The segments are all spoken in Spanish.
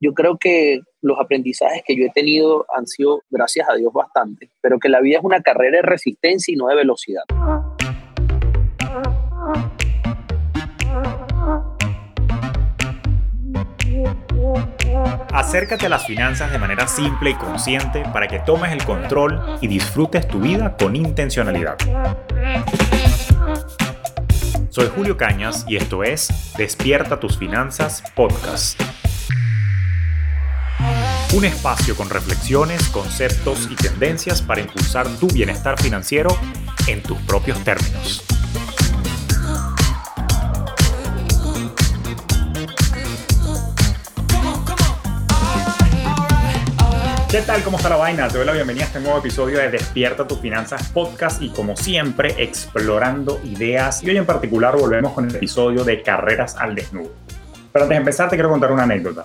yo creo que los aprendizajes que yo he tenido han sido, gracias a Dios, bastante, pero que la vida es una carrera de resistencia y no de velocidad. Acércate a las finanzas de manera simple y consciente para que tomes el control y disfrutes tu vida con intencionalidad. Soy Julio Cañas y esto es Despierta tus finanzas podcast. Un espacio con reflexiones, conceptos y tendencias para impulsar tu bienestar financiero en tus propios términos. ¿Qué tal? ¿Cómo está la vaina? Te doy la bienvenida a este nuevo episodio de Despierta tus finanzas podcast y como siempre explorando ideas y hoy en particular volvemos con el episodio de carreras al desnudo. Pero antes de empezar te quiero contar una anécdota.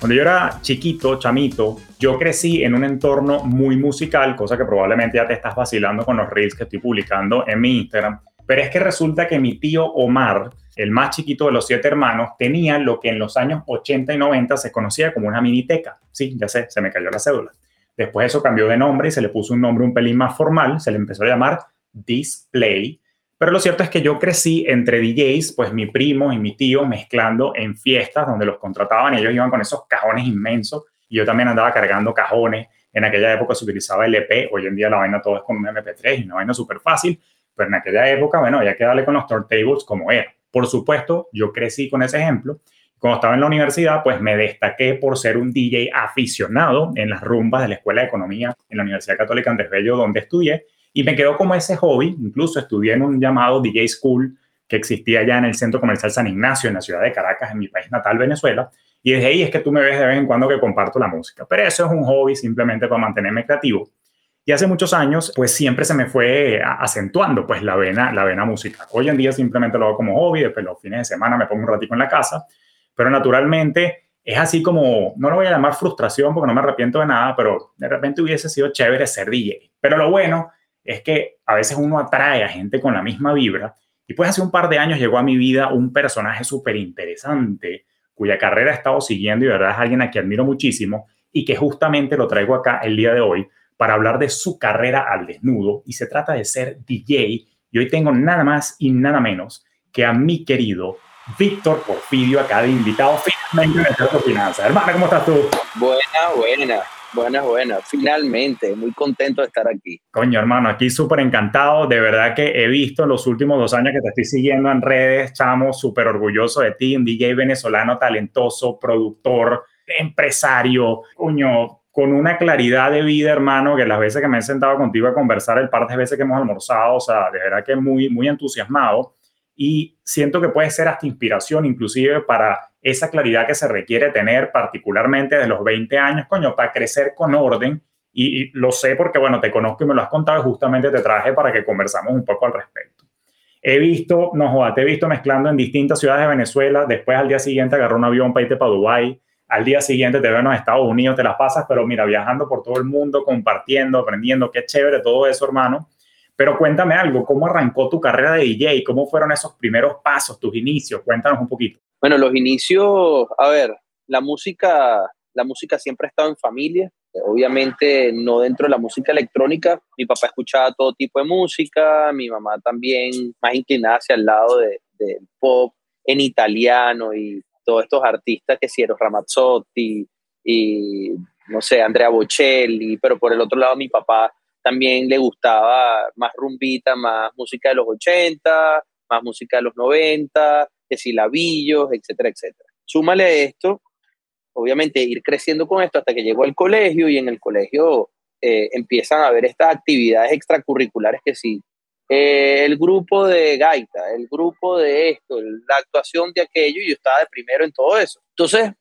Cuando yo era chiquito, chamito, yo crecí en un entorno muy musical, cosa que probablemente ya te estás vacilando con los reels que estoy publicando en mi Instagram. Pero es que resulta que mi tío Omar, el más chiquito de los siete hermanos, tenía lo que en los años 80 y 90 se conocía como una miniteca. Sí, ya sé, se me cayó la cédula. Después eso cambió de nombre y se le puso un nombre un pelín más formal, se le empezó a llamar Display pero lo cierto es que yo crecí entre DJs, pues mi primo y mi tío mezclando en fiestas donde los contrataban y ellos iban con esos cajones inmensos y yo también andaba cargando cajones. En aquella época se utilizaba el EP, hoy en día la vaina todo es con un MP3 y una vaina súper fácil, pero en aquella época, bueno, había que darle con los turntables como era. Por supuesto, yo crecí con ese ejemplo. Cuando estaba en la universidad, pues me destaqué por ser un DJ aficionado en las rumbas de la Escuela de Economía en la Universidad Católica Andrés Bello, donde estudié y me quedó como ese hobby, incluso estudié en un llamado DJ School que existía ya en el Centro Comercial San Ignacio, en la ciudad de Caracas, en mi país natal, Venezuela. Y desde ahí es que tú me ves de vez en cuando que comparto la música. Pero eso es un hobby simplemente para mantenerme creativo. Y hace muchos años, pues siempre se me fue acentuando pues la vena, la vena música. Hoy en día simplemente lo hago como hobby, después los fines de semana me pongo un ratito en la casa, pero naturalmente es así como, no lo voy a llamar frustración porque no me arrepiento de nada, pero de repente hubiese sido chévere ser DJ. Pero lo bueno es que a veces uno atrae a gente con la misma vibra. Y pues hace un par de años llegó a mi vida un personaje súper interesante, cuya carrera he estado siguiendo y de verdad es alguien a quien admiro muchísimo y que justamente lo traigo acá el día de hoy para hablar de su carrera al desnudo. Y se trata de ser DJ. Y hoy tengo nada más y nada menos que a mi querido Víctor Porfidio, acá de invitado finalmente en. Hermana, ¿cómo estás tú? Buena, buena. Buenas, buenas. Finalmente, muy contento de estar aquí. Coño, hermano, aquí súper encantado. De verdad que he visto los últimos dos años que te estoy siguiendo en redes, chamo, súper orgulloso de ti, un DJ venezolano talentoso, productor, empresario, coño, con una claridad de vida, hermano, que las veces que me he sentado contigo a conversar, el par de veces que hemos almorzado, o sea, de verdad que muy, muy entusiasmado y siento que puede ser hasta inspiración inclusive para esa claridad que se requiere tener particularmente de los 20 años, coño, para crecer con orden. Y, lo sé porque, bueno, te conozco y me lo has contado y justamente te traje para que conversamos un poco al respecto. He visto, no te he visto mezclando en distintas ciudades de Venezuela, después al día siguiente agarró un avión para irte para Dubái, al día siguiente te veo en los Estados Unidos, te las pasas, pero mira, viajando por todo el mundo, compartiendo, aprendiendo, qué chévere todo eso, hermano. Pero cuéntame algo, ¿cómo arrancó tu carrera de DJ? ¿Cómo fueron esos primeros pasos, tus inicios? Cuéntanos un poquito. Bueno, los inicios, a ver, la música, la música siempre ha estado en familia. Obviamente no dentro de la música electrónica. Mi papá escuchaba todo tipo de música, mi mamá también más inclinada hacia el lado del de pop en italiano y todos estos artistas que si Ramazzotti y no sé, Andrea Bocelli, pero por el otro lado mi papá también le gustaba más rumbita, más música de los 80, más música de los 90, que si labillos, etcétera, etcétera. Súmale esto, obviamente ir creciendo con esto hasta que llegó al colegio y en el colegio eh, empiezan a haber estas actividades extracurriculares que sí, eh, el grupo de gaita, el grupo de esto, la actuación de aquello, y yo estaba de primero en todo eso. Entonces,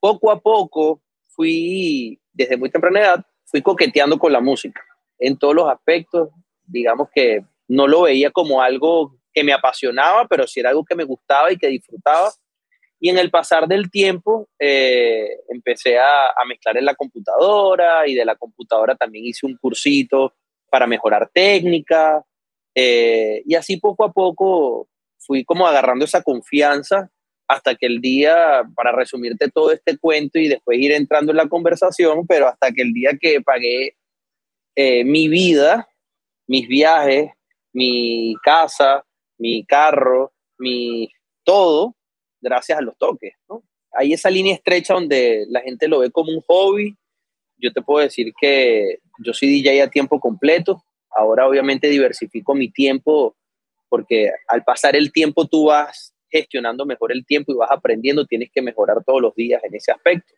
poco a poco fui, desde muy temprana edad, fui coqueteando con la música en todos los aspectos. Digamos que no lo veía como algo que me apasionaba, pero sí era algo que me gustaba y que disfrutaba. Y en el pasar del tiempo eh, empecé a, mezclar en la computadora y de la computadora también hice un cursito para mejorar técnica. Eh, y así poco a poco fui como agarrando esa confianza hasta que el día, para resumirte todo este cuento y después ir entrando en la conversación, pero hasta que el día que pagué eh, mi vida, mis viajes, mi casa, mi carro, mi todo, gracias a los toques. Hay esa línea estrecha donde la gente lo ve como un hobby. Yo te puedo decir que yo soy DJ a tiempo completo. Ahora obviamente diversifico mi tiempo porque al pasar el tiempo tú vas gestionando mejor el tiempo y vas aprendiendo, tienes que mejorar todos los días en ese aspecto.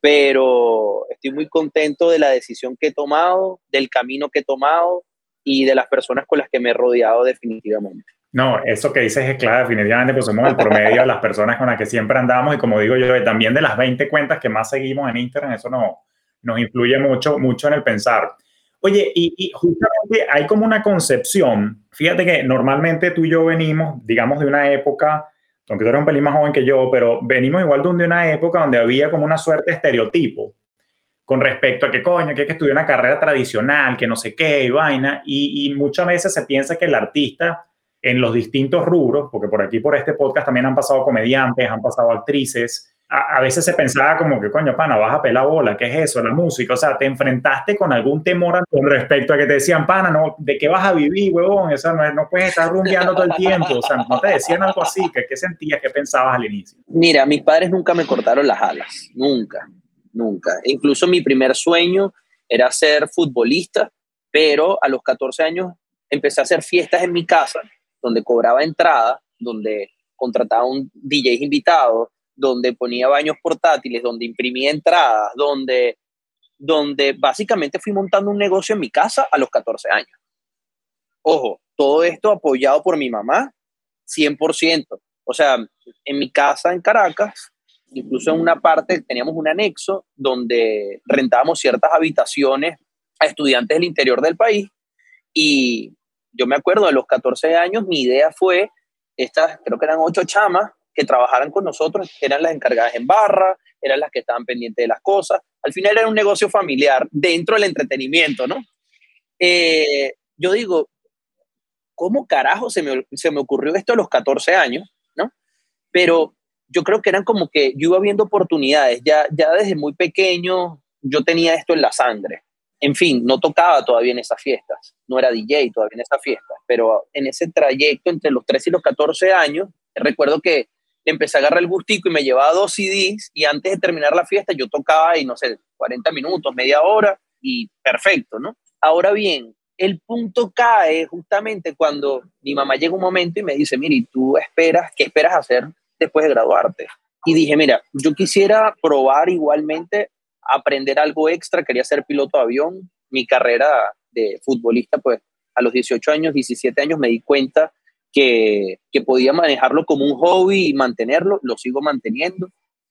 Pero estoy muy contento de la decisión que he tomado, del camino que he tomado y de las personas con las que me he rodeado definitivamente. No, eso que dices es clave, definitivamente, pues somos el promedio de las personas con las que siempre andamos y como digo yo, también de las 20 cuentas que más seguimos en Instagram, eso no, nos influye mucho, mucho en el pensar. Oye, y, justamente hay como una concepción, fíjate que normalmente tú y yo venimos, digamos, de una época, aunque tú eres un pelín más joven que yo, pero venimos igual de una época donde había como una suerte de estereotipo con respecto a que coño, que hay que estudiar una carrera tradicional, que no sé qué, y vaina, y, y muchas veces se piensa que el artista en los distintos rubros, porque por aquí, por este podcast también han pasado comediantes, han pasado actrices, a, veces se pensaba como que, coño, pana, vas a pelar bola, ¿qué es eso? La música, o sea, te enfrentaste con algún temor con respecto a que te decían, pana, no, ¿de qué vas a vivir, huevón? O sea, no, no puedes estar rumbeando todo el tiempo, o sea, no te decían algo así, ¿qué, qué sentías, qué pensabas al inicio? Mira, mis padres nunca me cortaron las alas, nunca, nunca. Incluso mi primer sueño era ser futbolista, pero a los 14 años empecé a hacer fiestas en mi casa donde cobraba entrada, donde contrataba un DJ invitado, donde ponía baños portátiles, donde imprimía entradas, donde, donde básicamente fui montando un negocio en mi casa a los 14 años. Ojo, todo esto apoyado por mi mamá, 100%. O sea, en mi casa en Caracas, incluso en una parte teníamos un anexo donde rentábamos ciertas habitaciones a estudiantes del interior del país y yo me acuerdo de los 14 años, mi idea fue, estas, creo que eran ocho chamas que trabajaran con nosotros, eran las encargadas en barra, eran las que estaban pendientes de las cosas. Al final era un negocio familiar dentro del entretenimiento, ¿no? Eh, yo digo, ¿cómo carajo se me, se me ocurrió esto a los 14 años, ¿no? Pero yo creo que eran como que yo iba viendo oportunidades, ya, ya desde muy pequeño yo tenía esto en la sangre en fin, no tocaba todavía en esas fiestas, no era DJ todavía en esas fiestas, pero en ese trayecto entre los 13 y los 14 años, recuerdo que empecé a agarrar el gustico y me llevaba dos CDs y antes de terminar la fiesta yo tocaba y no sé, 40 minutos, media hora y perfecto, ¿no? Ahora bien, el punto cae justamente cuando mi mamá llega un momento y me dice, mire, ¿tú esperas, qué esperas hacer después de graduarte? Y dije, mira, yo quisiera probar igualmente aprender algo extra, quería ser piloto de avión. Mi carrera de futbolista, pues a los 18 años, 17 años me di cuenta que, que podía manejarlo como un hobby y mantenerlo, lo sigo manteniendo,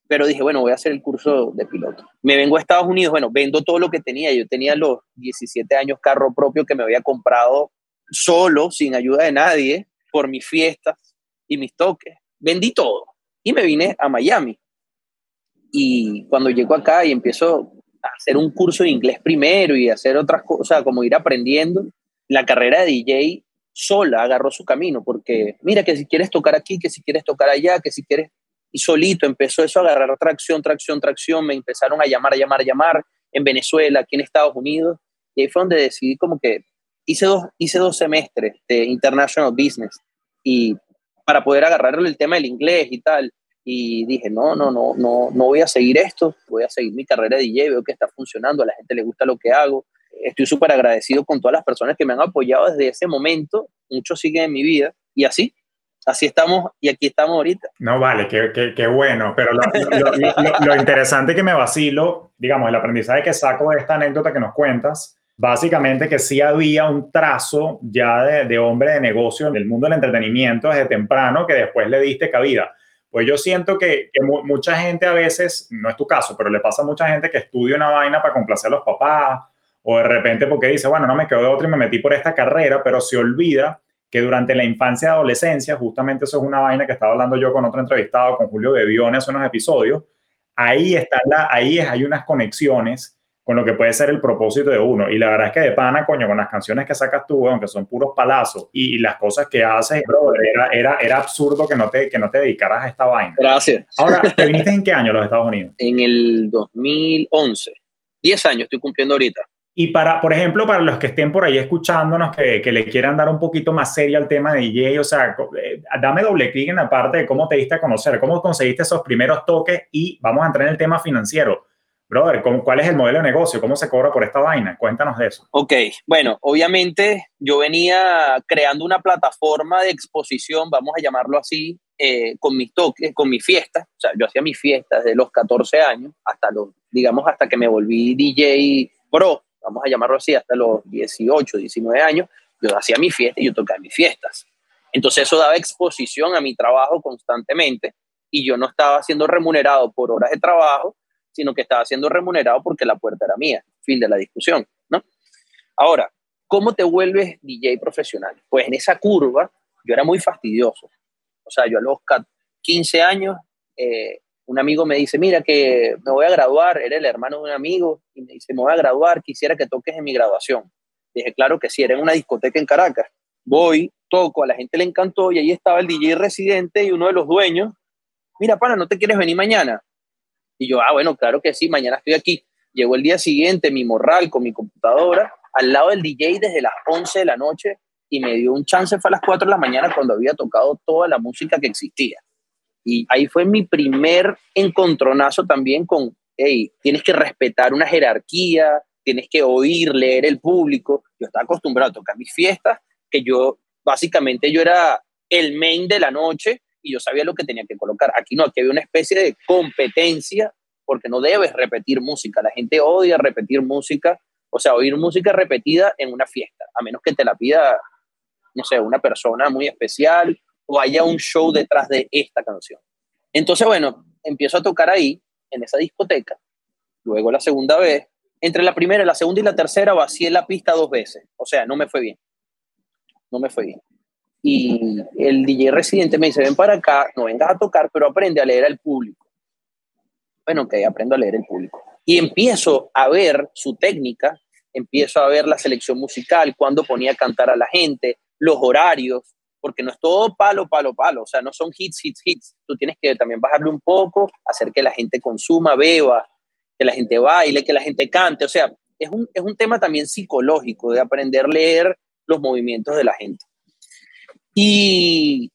pero dije, bueno, voy a hacer el curso de piloto. Me vengo a Estados Unidos, bueno, vendo todo lo que tenía, yo tenía los 17 años carro propio que me había comprado solo, sin ayuda de nadie, por mis fiestas y mis toques. Vendí todo y me vine a Miami. Y cuando llego acá y empiezo a hacer un curso de inglés primero y hacer otras cosas, como ir aprendiendo, la carrera de DJ sola agarró su camino, porque mira que si quieres tocar aquí, que si quieres tocar allá, que si quieres... Y solito empezó eso a agarrar tracción, tracción, tracción, me empezaron a llamar, a llamar, a llamar en Venezuela, aquí en Estados Unidos, y ahí fue donde decidí como que hice dos, hice dos semestres de International Business y para poder agarrar el tema del inglés y tal y dije, no, no, no, no, no voy a seguir esto, voy a seguir mi carrera de DJ, veo que está funcionando, a la gente le gusta lo que hago. Estoy súper agradecido con todas las personas que me han apoyado desde ese momento, muchos siguen en mi vida y así, así estamos y aquí estamos ahorita. No, vale, qué, qué, bueno, pero lo, lo, lo, interesante que me vacilo, digamos, el aprendizaje que saco de esta anécdota que nos cuentas, básicamente que sí había un trazo ya de, de hombre de negocio en el mundo del entretenimiento desde temprano que después le diste cabida pues yo siento que, mucha gente a veces, no es tu caso, pero le pasa a mucha gente que estudia una vaina para complacer a los papás o de repente porque dice, bueno, no me quedo de otra y me metí por esta carrera, pero se olvida que durante la infancia y adolescencia, justamente eso es una vaina que estaba hablando yo con otro entrevistado, con Julio Bebione, hace unos episodios, ahí, está la, ahí hay unas conexiones con lo que puede ser el propósito de uno. Y la verdad es que de pana, coño, con las canciones que sacas tú, aunque son puros palazos, y, las cosas que haces, era, era, era, absurdo que no, te, que no te dedicaras a esta vaina. Gracias. Ahora, ¿te viniste en qué año a los Estados Unidos? En el 2011. 10 años estoy cumpliendo ahorita. Y para, por ejemplo, para los que estén por ahí escuchándonos, que, que le quieran dar un poquito más serio al tema de DJ, o sea, eh, dame doble clic en la parte de cómo te diste a conocer, cómo conseguiste esos primeros toques y vamos a entrar en el tema financiero brother, ¿cuál es el modelo de negocio? ¿Cómo se cobra por esta vaina? Cuéntanos de eso. Ok, bueno, obviamente yo venía creando una plataforma de exposición, vamos a llamarlo así, eh, con mis toques, con mis fiestas. O sea, yo hacía mis fiestas de los 14 años hasta los, digamos, hasta que me volví DJ pro, vamos a llamarlo así, hasta los 18, 19 años. Yo hacía mi fiesta y yo tocaba mis fiestas. Entonces eso daba exposición a mi trabajo constantemente y yo no estaba siendo remunerado por horas de trabajo, sino que estaba siendo remunerado porque la puerta era mía. Fin de la discusión, ¿no? Ahora, ¿cómo te vuelves DJ profesional? Pues en esa curva yo era muy fastidioso. O sea, yo a los 15 años, eh, un amigo me dice, mira que me voy a graduar, era el hermano de un amigo, y me dice, me voy a graduar, quisiera que toques en mi graduación. Dije, claro que sí, era en una discoteca en Caracas. Voy, toco, a la gente le encantó y ahí estaba el DJ residente y uno de los dueños. Mira, pana, ¿no te quieres venir mañana? Y yo, ah, bueno, claro que sí, mañana estoy aquí. Llegó el día siguiente, mi morral con mi computadora, al lado del DJ desde las 11 de la noche y me dio un chance, fue a las 4 de la mañana cuando había tocado toda la música que existía. Y ahí fue mi primer encontronazo también con, hey, tienes que respetar una jerarquía, tienes que oír, leer el público. Yo estaba acostumbrado a tocar mis fiestas, que yo, básicamente yo era el main de la noche y yo sabía lo que tenía que colocar. Aquí no, aquí había una especie de competencia porque no debes repetir música. La gente odia repetir música, o sea, oír música repetida en una fiesta, a menos que te la pida, no sé, una persona muy especial o haya un show detrás de esta canción. Entonces, bueno, empiezo a tocar ahí, en esa discoteca. Luego la segunda vez, entre la primera, la segunda y la tercera vacié la pista dos veces. O sea, no me fue bien. No me fue bien y el DJ residente me dice, ven para acá, no vengas a tocar, pero aprende a leer al público. Bueno, ok, aprendo a leer el público. Y empiezo a ver su técnica, empiezo a ver la selección musical, cuando ponía a cantar a la gente, los horarios, porque no es todo palo, palo, palo, o sea, no son hits, hits, hits. Tú tienes que también bajarle un poco, hacer que la gente consuma, beba, que la gente baile, que la gente cante, o sea, es un, es un tema también psicológico de aprender a leer los movimientos de la gente. Y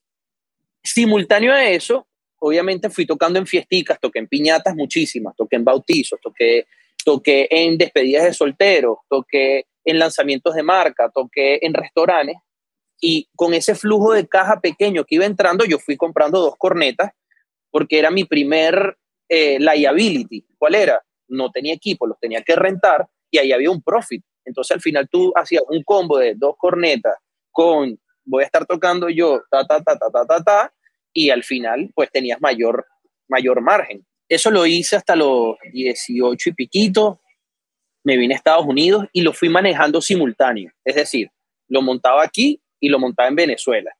simultáneo a eso, obviamente fui tocando en fiesticas, toqué en piñatas muchísimas, toqué en bautizos, toqué, toqué en despedidas de solteros, toqué en lanzamientos de marca, toqué en restaurantes. Y con ese flujo de caja pequeño que iba entrando, yo fui comprando dos cornetas porque era mi primer eh, liability. ¿Cuál era? No tenía equipo, los tenía que rentar y ahí había un profit. Entonces al final tú hacías un combo de dos cornetas con voy a estar tocando yo, ta, ta, ta, ta, ta, ta, ta, y al final pues tenías mayor, mayor margen. Eso lo hice hasta los 18 y piquito, me vine a Estados Unidos y lo fui manejando simultáneo, es decir, lo montaba aquí y lo montaba en Venezuela.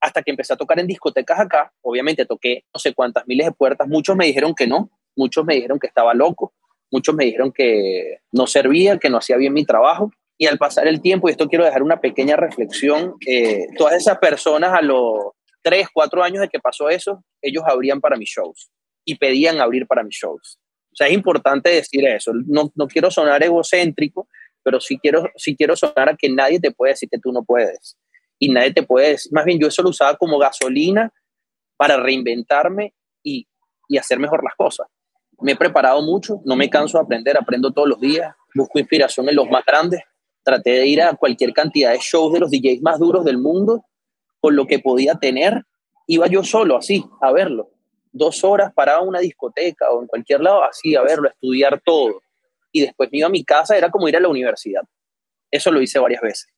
Hasta que empecé a tocar en discotecas acá, obviamente toqué no sé cuántas miles de puertas, muchos me dijeron que no, muchos me dijeron que estaba loco, muchos me dijeron que no servía, que no hacía bien mi trabajo, y al pasar el tiempo, y esto quiero dejar una pequeña reflexión, eh, todas esas personas a los 3, 4 años de que pasó eso, ellos abrían para mis shows y pedían abrir para mis shows. O sea, es importante decir eso. No, no quiero sonar egocéntrico, pero sí quiero, sí quiero sonar a que nadie te puede decir que tú no puedes. Y nadie te puede decir, más bien yo eso lo usaba como gasolina para reinventarme y, y hacer mejor las cosas. Me he preparado mucho, no me canso de aprender, aprendo todos los días, busco inspiración en los más grandes traté de ir a cualquier cantidad de shows de los DJs más duros del mundo con lo que podía tener. Iba yo solo, así, a verlo. Dos horas paraba en una discoteca o en cualquier lado, así, a verlo, a estudiar todo. Y después me iba a mi casa, era como ir a la universidad. Eso lo hice varias veces.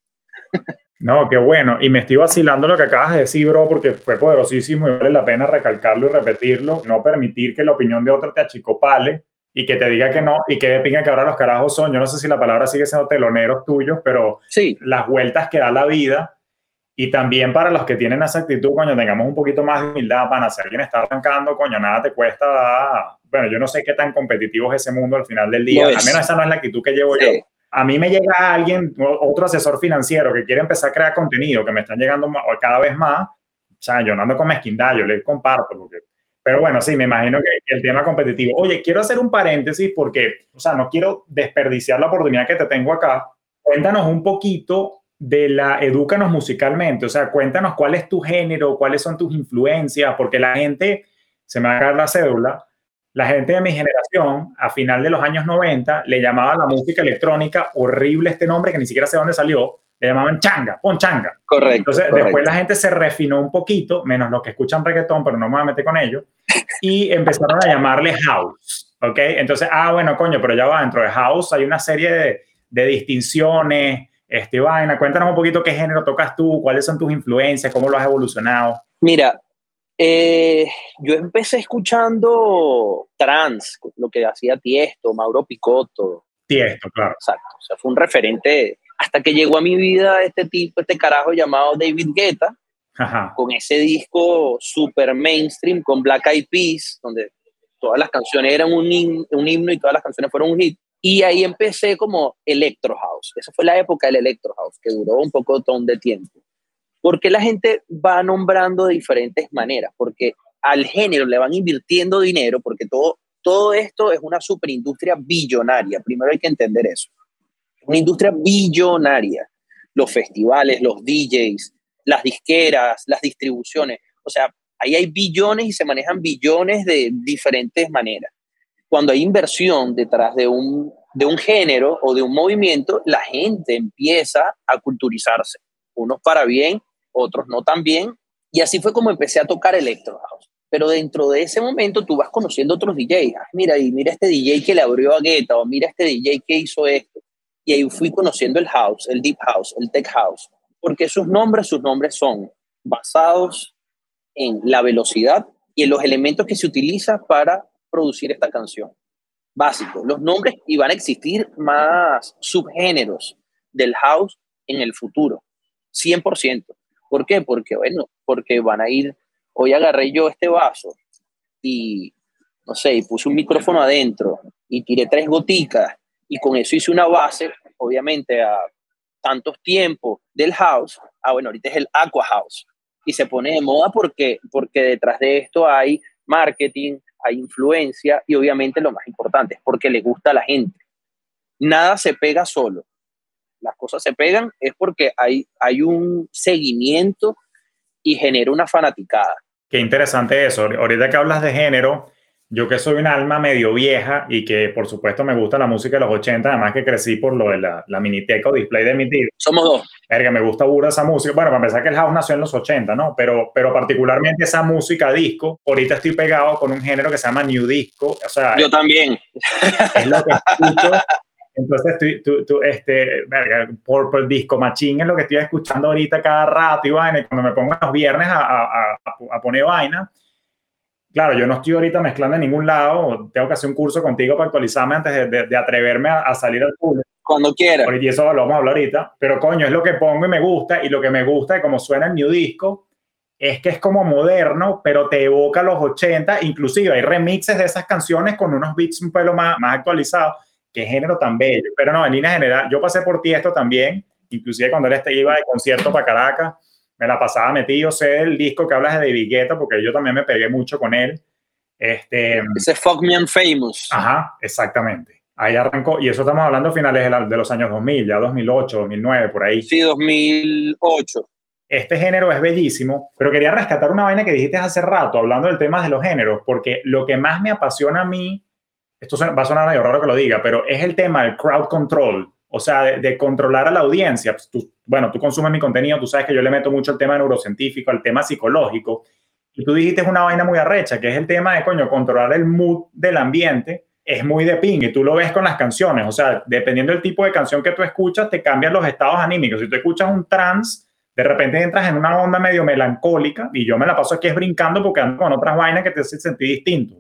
No, qué bueno. Y me estoy vacilando lo que acabas de decir, bro, porque fue poderosísimo y vale la pena recalcarlo y repetirlo. No permitir que la opinión de otro te achicopale y que te diga que no y que de pinga que ahora los carajos son, yo no sé si la palabra sigue siendo teloneros tuyos, pero sí. las vueltas que da la vida Y también para los que tienen esa actitud, coño, tengamos un poquito más de humildad, para si alguien está arrancando, coño, nada te cuesta. Bueno, yo no sé qué tan competitivo es ese mundo al final del día. Al menos esa no es la actitud que llevo yo. A mí me llega alguien, otro asesor financiero que quiere empezar a crear contenido, que me están llegando cada vez más. O sea, yo no ando con mezquindad, yo les comparto. Porque, pero bueno, sí, me imagino que el tema competitivo. Oye, quiero hacer un paréntesis porque, o sea, no quiero desperdiciar la oportunidad que te tengo acá. Cuéntanos un poquito de la Edúcanos musicalmente, o sea, cuéntanos cuál es tu género, cuáles son tus influencias, porque la gente, se me va a caer la cédula, la gente de mi generación, a final de los años 90, le llamaba la música electrónica horrible este nombre que ni siquiera sé dónde salió, le llamaban changa, pon changa. Correcto. Entonces, después la gente se refinó un poquito, menos los que escuchan reggaetón, pero no me voy a meter con ellos, y empezaron a llamarle house, ¿ok? Entonces, ah, bueno, coño, pero ya va, dentro de house hay una serie de, de distinciones, este, vaina, cuéntanos un poquito qué género tocas tú, cuáles son tus influencias, cómo lo has evolucionado. Mira, eh, yo empecé escuchando trans, lo que hacía Tiesto, Mauro Picotto. Tiesto, claro. Exacto, o sea, fue un referente hasta que llegó a mi vida este tipo, este carajo llamado David Guetta, con ese disco super mainstream, con Black Eyed Peas, donde todas las canciones eran un, un himno y todas las canciones fueron un hit. Y ahí empecé como Electro House. Esa fue la época del Electro House, que duró un poco de tiempo. Porque la gente va nombrando de diferentes maneras, porque al género le van invirtiendo dinero, porque todo, todo esto es una superindustria billonaria. Primero hay que entender eso. Una industria billonaria. Los festivales, los DJs, las disqueras, las distribuciones. O sea, ahí hay billones y se manejan billones de diferentes maneras cuando hay inversión detrás de un, de un género o de un movimiento, la gente empieza a culturizarse. Unos para bien, otros no tan bien. Y así fue como empecé a tocar electro house. Pero dentro de ese momento tú vas conociendo otros DJs. Ah, mira, y mira este DJ que le abrió a Guetta, o mira este DJ que hizo esto. Y ahí fui conociendo el house, el deep house, el tech house. Porque sus nombres, sus nombres son basados en la velocidad y en los elementos que se utilizan para producir esta canción. Básico. Los nombres y van a existir más subgéneros del house en el futuro. 100%. ¿Por qué? Porque, bueno, porque van a ir, hoy agarré yo este vaso y, no sé, y puse un micrófono adentro y tiré tres goticas y con eso hice una base, obviamente a tantos tiempos del house, ah, bueno, ahorita es el aqua house y se pone de moda porque, porque detrás de esto hay marketing, hay influencia y obviamente lo más importante es porque le gusta a la gente. Nada se pega solo. Las cosas se pegan es porque hay, hay un seguimiento y genera una fanaticada. Qué interesante eso. Ahorita que hablas de género, yo que soy un alma medio vieja y que por supuesto me gusta la música de los 80, además que crecí por lo de la, la miniteca o display de mi tío. Somos dos. Verga, me gusta burda esa música. Bueno, para pensar que el house nació en los 80, ¿no? Pero, pero particularmente esa música disco, ahorita estoy pegado con un género que se llama New Disco. O sea, yo también. Es lo que escucho. Entonces, tú, tú, este, verga, Purple Disco Machine es lo que estoy escuchando ahorita cada rato y vaina. cuando me pongo los viernes a, a, a, a poner vaina, claro, yo no estoy ahorita mezclando en ningún lado, tengo que hacer un curso contigo para actualizarme antes de, atreverme a, salir al público. Cuando quieras. Y eso lo vamos a hablar ahorita, pero coño, es lo que pongo y me gusta, y lo que me gusta de cómo suena el New Disco es que es como moderno, pero te evoca los 80, inclusive hay remixes de esas canciones con unos beats un pelo más, más actualizados, qué género tan bello. Pero no, en línea general, yo pasé por ti esto también, inclusive cuando él este iba de concierto para Caracas, me la pasaba metido, sé el disco que hablas de David Guetta, porque yo también me pegué mucho con él. Este, Ese Fuck Me and Famous. Ajá, exactamente. Ahí arrancó, y eso estamos hablando finales de, los años 2000, ya 2008, 2009, por ahí. Sí, 2008. Este género es bellísimo, pero quería rescatar una vaina que dijiste hace rato, hablando del tema de los géneros, porque lo que más me apasiona a mí, esto va a sonar medio raro que lo diga, pero es el tema del crowd control, o sea, de, controlar a la audiencia. Pues tú, bueno, tú consumes mi contenido, tú sabes que yo le meto mucho el tema neurocientífico, al tema psicológico. Y tú dijiste una vaina muy arrecha, que es el tema de, coño, controlar el mood del ambiente. Es muy de ping y tú lo ves con las canciones. O sea, dependiendo del tipo de canción que tú escuchas, te cambian los estados anímicos. Si tú escuchas un trance, de repente entras en una onda medio melancólica y yo me la paso aquí es brincando porque ando con otras vainas que te hacen sentir distinto.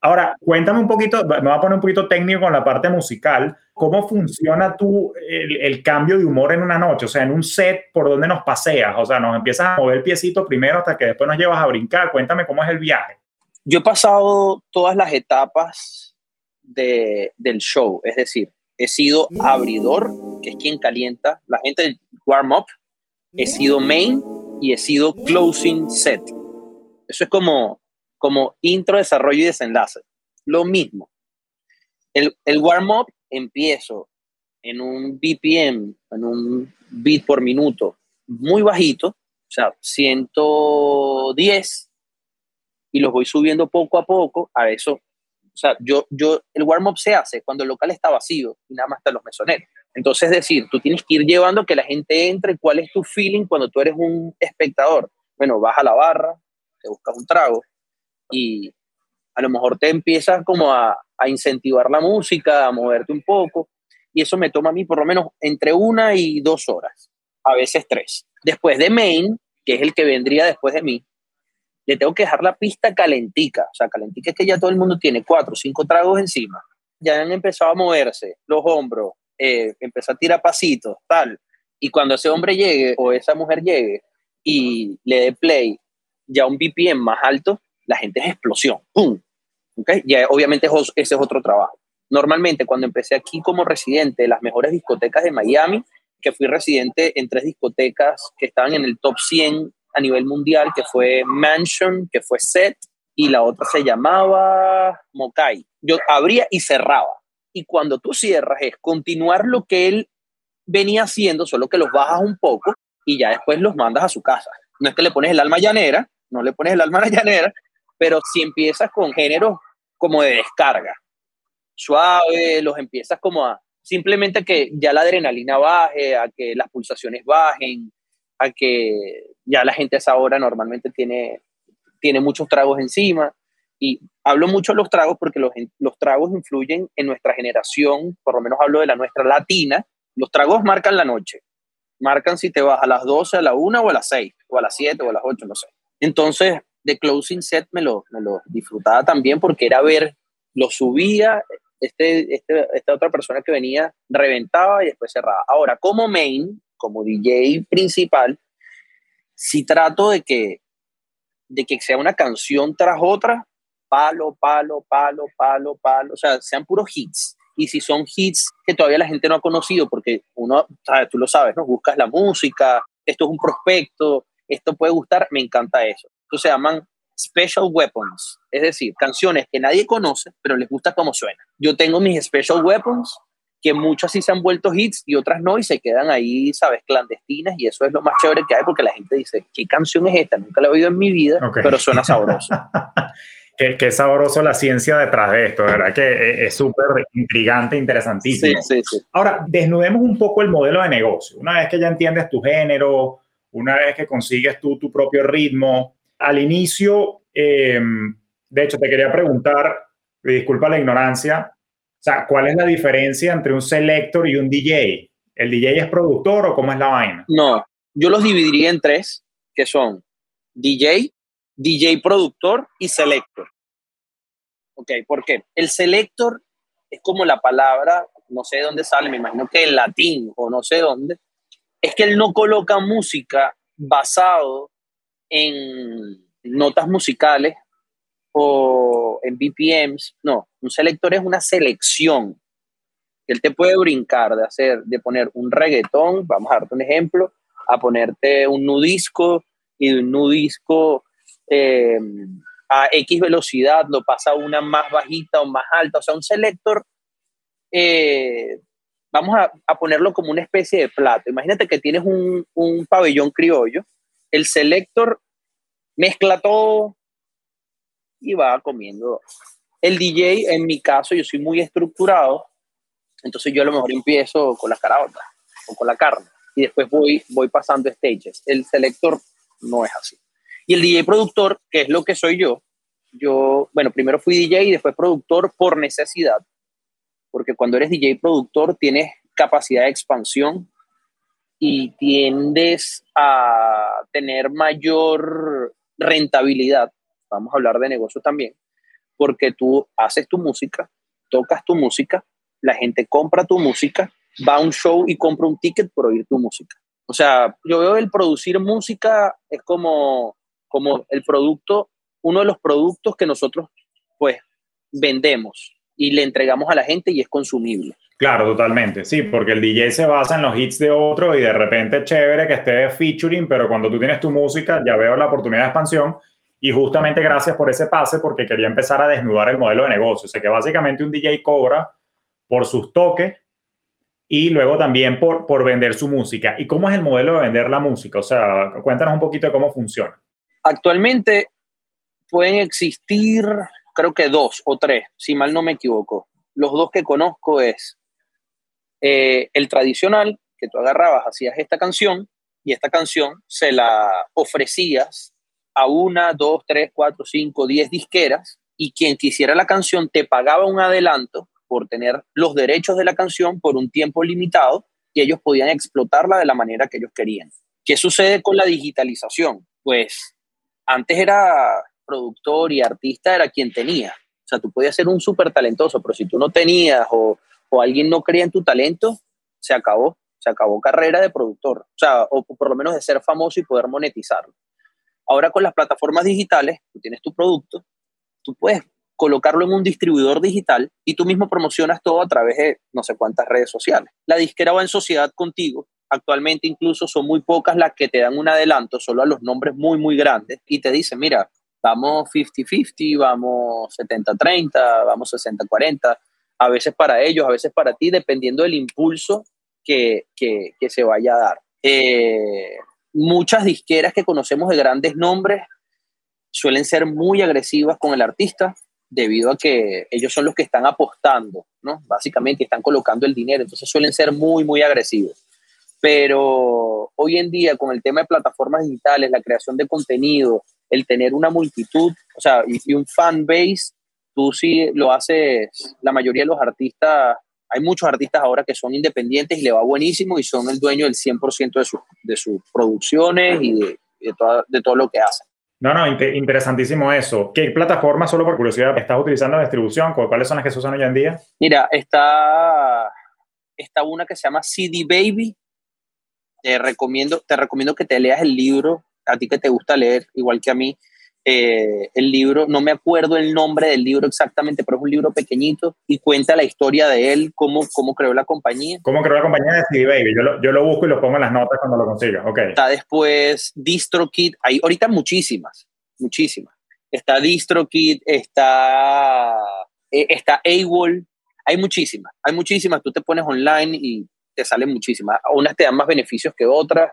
Ahora, cuéntame un poquito, me voy a poner un poquito técnico con la parte musical. ¿Cómo funciona tú el, cambio de humor en una noche? O sea, en un set, ¿por dónde nos paseas? O sea, nos empiezas a mover el piecito primero hasta que después nos llevas a brincar. Cuéntame cómo es el viaje. Yo he pasado todas las etapas de, del show, es decir, he sido abridor, que es quien calienta, la gente warm up, he sido main y he sido closing set. Eso es como como intro, desarrollo y desenlace. Lo mismo. El, el warm-up empiezo en un BPM, en un beat por minuto muy bajito, o sea, 110, y los voy subiendo poco a poco a eso. O sea, yo, yo, el warm-up se hace cuando el local está vacío y nada más están los mesoneros. Entonces, es decir, tú tienes que ir llevando que la gente entre, cuál es tu feeling cuando tú eres un espectador. Bueno, vas a la barra, te buscas un trago, y a lo mejor te empiezas como a, a, incentivar la música, a moverte un poco, y eso me toma a mí por lo menos entre una y dos horas, a veces tres. Después de Main, que es el que vendría después de mí, le tengo que dejar la pista calentica, o sea, calentica es que ya todo el mundo tiene cuatro cinco tragos encima, ya han empezado a moverse los hombros, eh, empezó a tirar pasitos, tal, y cuando ese hombre llegue o esa mujer llegue y le dé play ya un BPM más alto, la gente es explosión. ¡Pum! ¿Okay? Y obviamente ese es otro trabajo. Normalmente cuando empecé aquí como residente de las mejores discotecas de Miami, que fui residente en tres discotecas que estaban en el top 100 a nivel mundial, que fue Mansion, que fue Set, y la otra se llamaba Mokai. Yo abría y cerraba. Y cuando tú cierras es continuar lo que él venía haciendo, solo que los bajas un poco y ya después los mandas a su casa. No es que le pones el alma llanera, no le pones el alma llanera, pero si empiezas con géneros como de descarga, suave, los empiezas como a simplemente que ya la adrenalina baje, a que las pulsaciones bajen, a que ya la gente a esa hora normalmente tiene, tiene muchos tragos encima. Y hablo mucho de los tragos porque los, los tragos influyen en nuestra generación, por lo menos hablo de la nuestra latina. Los tragos marcan la noche, marcan si te vas a las 12, a la 1 o a las 6, o a las 7 o a las 8, no sé. Entonces, de Closing Set me lo, me lo disfrutaba también porque era ver, lo subía, este, este, esta otra persona que venía reventaba y después cerraba. Ahora, como main, como DJ principal, si trato de que, de que sea una canción tras otra, palo, palo, palo, palo, palo, o sea, sean puros hits. Y si son hits que todavía la gente no ha conocido, porque uno, tú lo sabes, ¿no? Buscas la música, esto es un prospecto, esto puede gustar, me encanta eso se llaman special weapons, es decir, canciones que nadie conoce, pero les gusta cómo suena. Yo tengo mis special weapons, que muchas sí se han vuelto hits y otras no, y se quedan ahí, sabes, clandestinas, y eso es lo más chévere que hay, porque la gente dice, ¿qué canción es esta? Nunca la he oído en mi vida, pero suena sabroso. Qué, qué, sabroso la ciencia detrás de esto, ¿verdad? Que es súper intrigante, interesantísimo. Sí, sí, sí. Ahora, desnudemos un poco el modelo de negocio. Una vez que ya entiendes tu género, una vez que consigues tú tu propio ritmo, al inicio, eh, de hecho, te quería preguntar, disculpa la ignorancia, o sea, ¿cuál es la diferencia entre un selector y un DJ? ¿El DJ es productor o cómo es la vaina? No, yo los dividiría en tres, que son DJ, DJ productor y selector. Ok, ¿por qué? El selector es como la palabra, no sé de dónde sale, me imagino que en latín o no sé dónde, es que él no coloca música basado en notas musicales o en BPMs. No, un selector es una selección. Él te puede brincar de hacer, de poner un reggaetón, vamos a darte un ejemplo, a ponerte un nudisco y de un nudisco eh, a X velocidad lo pasa una más bajita o más alta. O sea, un selector, eh, vamos a, a, ponerlo como una especie de plato. Imagínate que tienes un, un pabellón criollo el selector mezcla todo y va comiendo. El DJ, en mi caso, yo soy muy estructurado, entonces yo a lo mejor empiezo con las caraotas o con la carne y después voy, voy pasando stages. El selector no es así. Y el DJ productor, que es lo que soy yo, yo, bueno, primero fui DJ y después productor por necesidad, porque cuando eres DJ productor tienes capacidad de expansión y tiendes tener mayor rentabilidad, vamos a hablar de negocio también, porque tú haces tu música, tocas tu música, la gente compra tu música, va a un show y compra un ticket por oír tu música. O sea, yo veo el producir música es como, como el producto, uno de los productos que nosotros pues vendemos y le entregamos a la gente y es consumible. Claro, totalmente. Sí, porque el DJ se basa en los hits de otro y de repente es chévere que esté featuring, pero cuando tú tienes tu música ya veo la oportunidad de expansión y justamente gracias por ese pase porque quería empezar a desnudar el modelo de negocio. O sea que básicamente un DJ cobra por sus toques y luego también por, por vender su música. ¿Y cómo es el modelo de vender la música? O sea, cuéntanos un poquito de cómo funciona. Actualmente pueden existir, creo que dos o tres, si mal no me equivoco. Los dos que conozco es eh, el tradicional, que tú agarrabas, hacías esta canción y esta canción se la ofrecías a una, dos, tres, cuatro, cinco, diez disqueras y quien quisiera la canción te pagaba un adelanto por tener los derechos de la canción por un tiempo limitado y ellos podían explotarla de la manera que ellos querían. ¿Qué sucede con la digitalización? Pues antes era productor y artista, era quien tenía. O sea, tú podías ser un súper talentoso, pero si tú no tenías o o alguien no creía en tu talento, se acabó, se acabó carrera de productor, o sea, o por lo menos de ser famoso y poder monetizarlo. Ahora con las plataformas digitales, tú tienes tu producto, tú puedes colocarlo en un distribuidor digital y tú mismo promocionas todo a través de no sé cuántas redes sociales. La disquera va en sociedad contigo. Actualmente incluso son muy pocas las que te dan un adelanto solo a los nombres muy, muy grandes y te dicen, mira, vamos 50-50, vamos 70-30, vamos 60-40 a veces para ellos, a veces para ti, dependiendo del impulso que, se vaya a dar. Eh, muchas disqueras que conocemos de grandes nombres suelen ser muy agresivas con el artista debido a que ellos son los que están apostando, ¿no? Básicamente están colocando el dinero, entonces suelen ser muy, muy agresivos. Pero hoy en día con el tema de plataformas digitales, la creación de contenido, el tener una multitud, o sea, y un fan base tú sí lo haces, la mayoría de los artistas, hay muchos artistas ahora que son independientes y le va buenísimo y son el dueño del 100% de, su, de sus producciones y de, de, todo lo que hacen. No, no, interesantísimo eso. ¿Qué plataforma, solo por curiosidad, estás utilizando de distribución? ¿Cuáles son las que se usan hoy en día? Mira, está, está una que se llama CD Baby. Te recomiendo, te recomiendo que te leas el libro, a ti que te gusta leer, igual que a mí. Eh, el libro, no me acuerdo el nombre del libro exactamente, pero es un libro pequeñito y cuenta la historia de él, cómo, cómo creó la compañía. ¿Cómo creó la compañía de CD Baby? Yo lo, yo lo busco y lo pongo en las notas cuando lo consiga. Okay. Está después DistroKid, hay ahorita muchísimas, muchísimas. Está DistroKid, está, eh, está AWOL, hay muchísimas, hay muchísimas. Tú te pones online y te salen muchísimas. Unas te dan más beneficios que otras,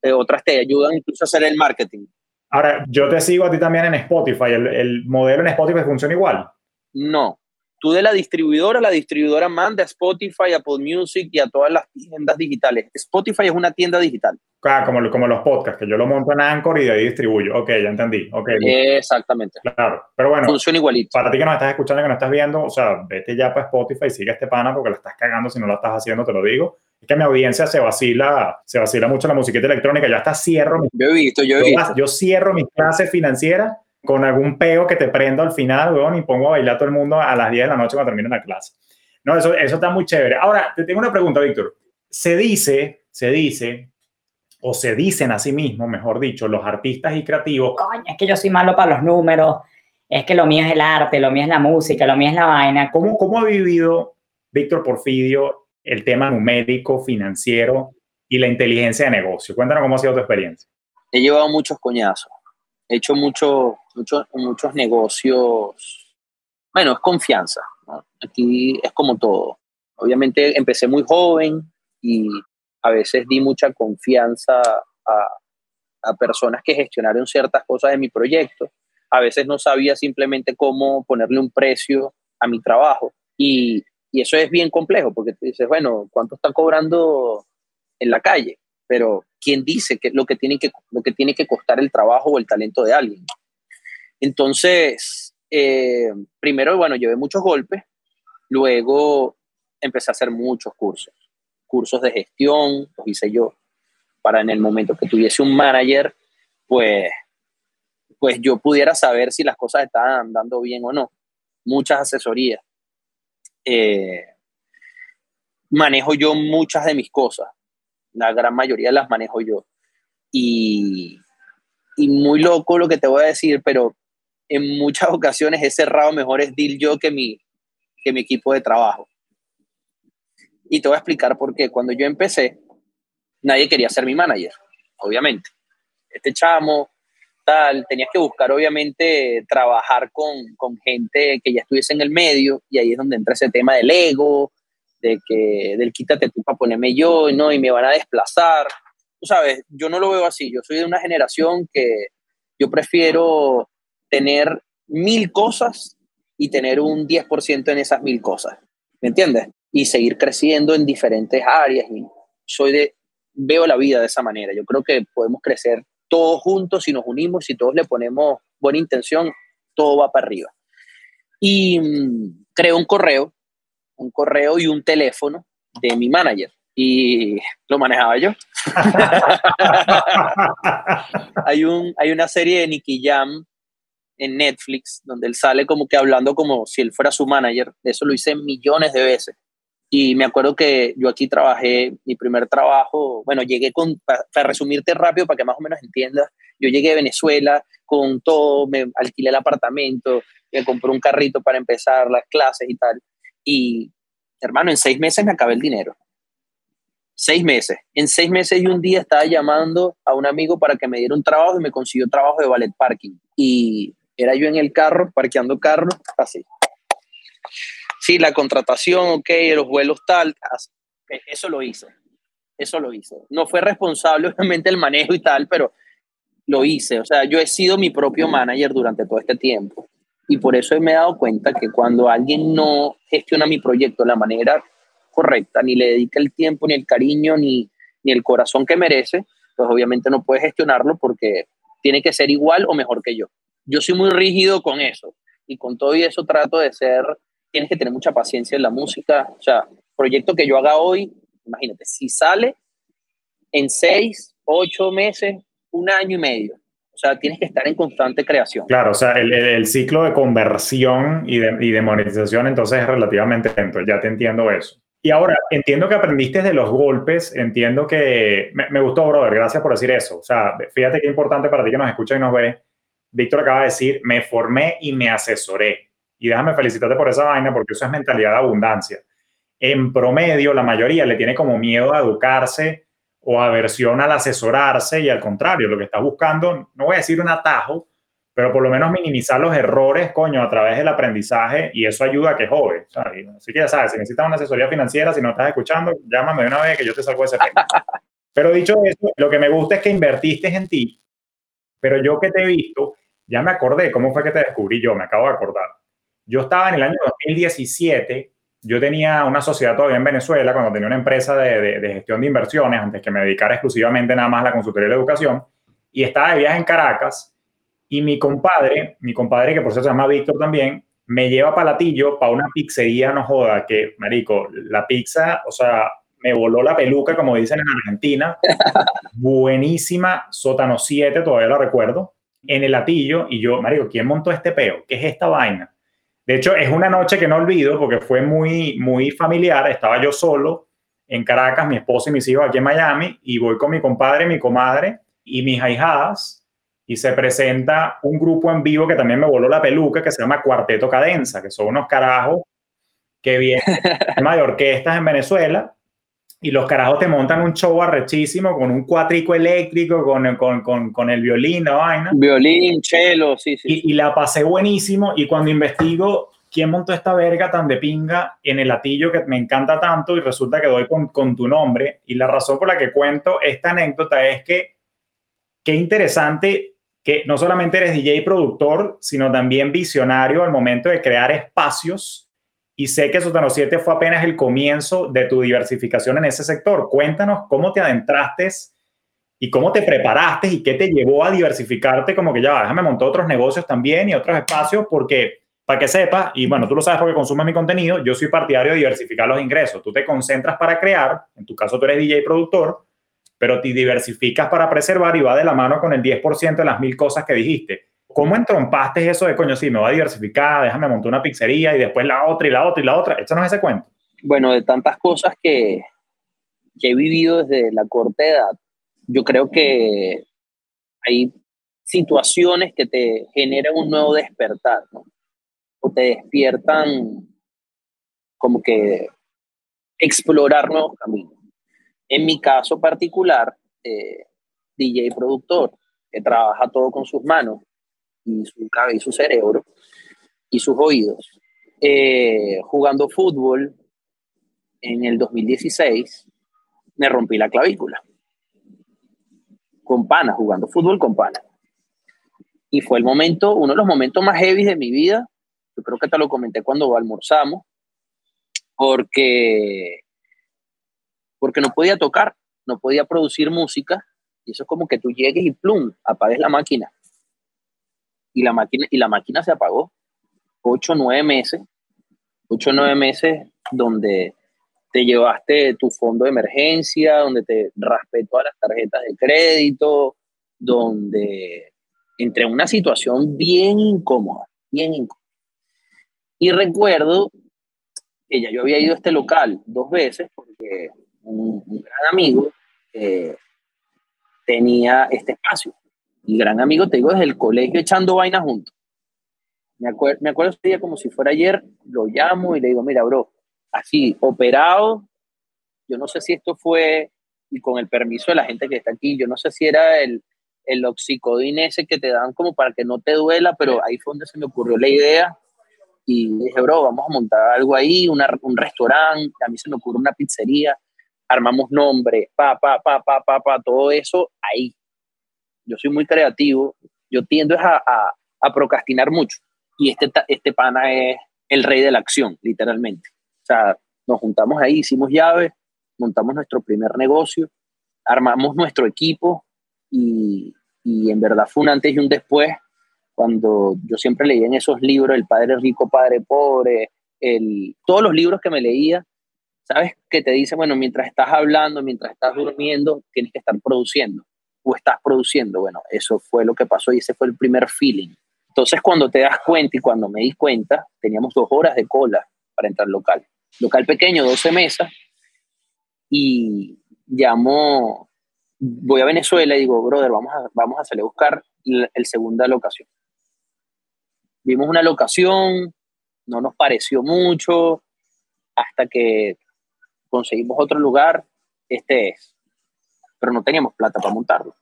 eh, otras te ayudan incluso a hacer el marketing. Ahora, yo te sigo a ti también en Spotify. ¿El, modelo en Spotify funciona igual? No. Tú de la distribuidora, la distribuidora manda a Spotify, a Apple Music y a todas las tiendas digitales. Spotify es una tienda digital. Ah, como, como los podcasts, que yo lo monto en Anchor y de ahí distribuyo. Ok, ya entendí. Okay, Exactamente. Claro. Pero bueno. Funciona igualito. Para ti que nos estás escuchando, que nos estás viendo, o sea, vete ya para Spotify, sigue este pana porque lo estás cagando si no lo estás haciendo, te lo digo que mi audiencia se vacila, se vacila mucho la musiquita electrónica. Yo hasta cierro. Yo he visto, yo he visto. Yo cierro mis clases financieras con algún peo que te prendo al final, weón, y pongo a bailar a todo el mundo a las 10 de la noche cuando termine la clase. No, eso, eso está muy chévere. Ahora, te tengo una pregunta, Víctor. Se dice, se dice, o se dicen a sí mismos, mejor dicho, los artistas y creativos. Coño, es que yo soy malo para los números, es que lo mío es el arte, lo mío es la música, lo mío es la vaina. ¿Cómo, cómo ha vivido Víctor Porfidio el tema numérico, financiero y la inteligencia de negocio. Cuéntanos cómo ha sido tu experiencia. He llevado muchos coñazos, he hecho mucho, mucho, muchos negocios. Bueno, es confianza. Aquí es como todo. Obviamente empecé muy joven y a veces di mucha confianza a, a personas que gestionaron ciertas cosas de mi proyecto. A veces no sabía simplemente cómo ponerle un precio a mi trabajo y, y eso es bien complejo porque tú dices, bueno, ¿cuánto están cobrando en la calle? Pero ¿quién dice que lo que tiene que, lo que, tiene que costar el trabajo o el talento de alguien? Entonces, eh, primero, bueno, llevé muchos golpes, luego empecé a hacer muchos cursos, cursos de gestión, los hice yo, para en el momento que tuviese un manager, pues, pues yo pudiera saber si las cosas estaban andando bien o no. muchas asesorías. Eh, manejo yo muchas de mis cosas, la gran mayoría las manejo yo. Y, y muy loco lo que te voy a decir, pero en muchas ocasiones he cerrado mejores deal yo que mi, que mi equipo de trabajo. Y te voy a explicar por qué. Cuando yo empecé, nadie quería ser mi manager, obviamente. Este chamo, tal, tenías que buscar, obviamente, trabajar con, con gente que ya estuviese en el medio, y ahí es donde entra ese tema del ego, de que del quítate tú para ponerme yo, ¿no? Y me van a desplazar. Tú sabes, yo no lo veo así. Yo soy de una generación que yo prefiero tener mil cosas y tener un 10% en esas mil cosas. ¿Me entiendes? Y seguir creciendo en diferentes áreas. Y soy de, veo la vida de esa manera. Yo creo que podemos crecer todos juntos si nos unimos, si todos le ponemos buena intención, todo va para arriba. Y mm, creo un correo, un correo y un teléfono de mi manager y lo manejaba yo. hay, un, hay una serie de Nicky Jam en Netflix donde él sale como que hablando como si él fuera su manager. Eso lo hice millones de veces. Y me acuerdo que yo aquí trabajé, mi primer trabajo, bueno, llegué con, para, resumirte rápido para que más o menos entiendas, yo llegué a Venezuela con todo, me alquilé el apartamento, me compré un carrito para empezar las clases y tal. Y, hermano, en seis meses me acabé el dinero. Seis meses. En seis meses y un día estaba llamando a un amigo para que me diera un trabajo y me consiguió trabajo de ballet parking. Y era yo en el carro, parqueando carro, así. Sí, la contratación, ok, los vuelos tal, eso lo hice. Eso lo hice. No fue responsable, obviamente, el manejo y tal, pero lo hice. O sea, yo he sido mi propio manager durante todo este tiempo. Y por eso me he dado cuenta que cuando alguien no gestiona mi proyecto de la manera correcta, ni le dedica el tiempo, ni el cariño, ni, ni el corazón que merece, pues obviamente no puede gestionarlo porque tiene que ser igual o mejor que yo. Yo soy muy rígido con eso y con todo y eso trato de ser, tienes que tener mucha paciencia en la música. O sea, proyecto que yo haga hoy, imagínate, si sale en seis, ocho meses, un año y medio, o sea, tienes que estar en constante creación. Claro, o sea, el, el ciclo de conversión y de, y de, monetización entonces es relativamente lento, ya te entiendo eso. Y ahora, entiendo que aprendiste de los golpes, entiendo que... Me, me, gustó, brother, gracias por decir eso. O sea, fíjate qué importante para ti que nos escucha y nos ve. Víctor acaba de decir, me formé y me asesoré. Y déjame felicitarte por esa vaina porque eso es mentalidad de abundancia. En promedio, la mayoría le tiene como miedo a educarse o aversión al asesorarse y al contrario, lo que está buscando, no voy a decir un atajo, pero por lo menos minimizar los errores, coño, a través del aprendizaje y eso ayuda a que joven. Así que ya sabes, si necesitas una asesoría financiera, si no estás escuchando, llámame de una vez que yo te salgo de ese tema. Pero dicho eso, lo que me gusta es que invertiste en ti, pero yo que te he visto, ya me acordé cómo fue que te descubrí yo, me acabo de acordar. Yo estaba en el año 2017 yo tenía una sociedad todavía en Venezuela cuando tenía una empresa de, de, gestión de inversiones, antes que me dedicara exclusivamente nada más a la consultoría y la educación, y estaba de viaje en Caracas, y mi compadre, mi compadre que por cierto se llama Víctor también, me lleva para Latillo, para una pizzería, no joda, que, marico, la pizza, o sea, me voló la peluca, como dicen en Argentina, buenísima, sótano 7, todavía lo recuerdo, en el Latillo, y yo, marico, ¿quién montó este peo? ¿Qué es esta vaina? De hecho, es una noche que no olvido porque fue muy, muy familiar. Estaba yo solo en Caracas, mi esposa y mis hijos aquí en Miami, y voy con mi compadre, mi comadre y mis ahijadas, y se presenta un grupo en vivo que también me voló la peluca, que se llama Cuarteto Cadenza, que son unos carajos que vienen de orquestas en Venezuela, y los carajos te montan un show arrechísimo con un cuatrico eléctrico, con, con, con, con el violín, la vaina. Violín, cello, sí, sí. Y, y, la pasé buenísimo. Y cuando investigo quién montó esta verga tan de pinga en el latillo que me encanta tanto, y resulta que doy con, con tu nombre. Y la razón por la que cuento esta anécdota es que qué interesante que no solamente eres DJ y productor, sino también visionario al momento de crear espacios y sé que Sotano 7 fue apenas el comienzo de tu diversificación en ese sector. Cuéntanos cómo te adentraste y cómo te preparaste y qué te llevó a diversificarte, como que ya, déjame montar otros negocios también y otros espacios, porque para que sepas, y bueno, tú lo sabes porque consumes mi contenido, yo soy partidario de diversificar los ingresos. Tú te concentras para crear, en tu caso tú eres DJ productor, pero te diversificas para preservar y va de la mano con el 10% de las mil cosas que dijiste. ¿Cómo entrompaste eso de coño? Sí, me voy a diversificar, déjame montar una pizzería y después la otra y la otra y la otra. Es ese cuento. Bueno, de tantas cosas que, que he vivido desde la corta edad, yo creo que hay situaciones que te generan un nuevo despertar, ¿no? O te despiertan como que explorar nuevos caminos. En mi caso particular, eh, DJ productor, que trabaja todo con sus manos y su cabeza y su cerebro y sus oídos. Eh, jugando fútbol en el 2016, me rompí la clavícula. Con pana, jugando fútbol con pana. Y fue el momento, uno de los momentos más heavy de mi vida. Yo creo que te lo comenté cuando almorzamos, porque, porque no podía tocar, no podía producir música. Y eso es como que tú llegues y plum, apagues la máquina. Y la máquina, y la máquina se apagó. Ocho, nueve meses. Ocho, nueve meses donde te llevaste tu fondo de emergencia, donde te raspé todas las tarjetas de crédito, donde entré en una situación bien incómoda, bien incómoda. Y recuerdo que ya yo había ido a este local dos veces porque un, gran amigo eh, tenía este espacio. Y gran amigo, te digo, desde el colegio echando vainas juntos. Me, acuerdo, me acuerdo ese día como si fuera ayer, lo llamo y le digo, mira, bro, así, operado, yo no sé si esto fue, y con el permiso de la gente que está aquí, yo no sé si era el, el oxicodín ese que te dan como para que no te duela, pero ahí fue donde se me ocurrió la idea y dije, bro, vamos a montar algo ahí, un restaurante, a mí se me ocurre una pizzería, armamos nombre, pa, pa, pa, pa, pa, pa, todo eso ahí. Yo soy muy creativo, yo tiendo a, a, a procrastinar mucho y este, este pana es el rey de la acción, literalmente. O sea, nos juntamos ahí, hicimos llaves, montamos nuestro primer negocio, armamos nuestro equipo y, y en verdad fue un antes y un después cuando yo siempre leía en esos libros El Padre Rico, Padre Pobre, el, todos los libros que me leía, ¿sabes? Que te dice, bueno, mientras estás hablando, mientras estás durmiendo, tienes que estar produciendo o estás produciendo. Bueno, eso fue lo que pasó y ese fue el primer feeling. Entonces, cuando te das cuenta y cuando me di cuenta, teníamos dos horas de cola para entrar al local. Local pequeño, 12 mesas, y llamo, voy a Venezuela y digo, brother, vamos a, vamos a salir a buscar el segunda locación vimos una locación, no nos pareció mucho, hasta que conseguimos otro lugar, este es. Pero no teníamos plata para montarlo.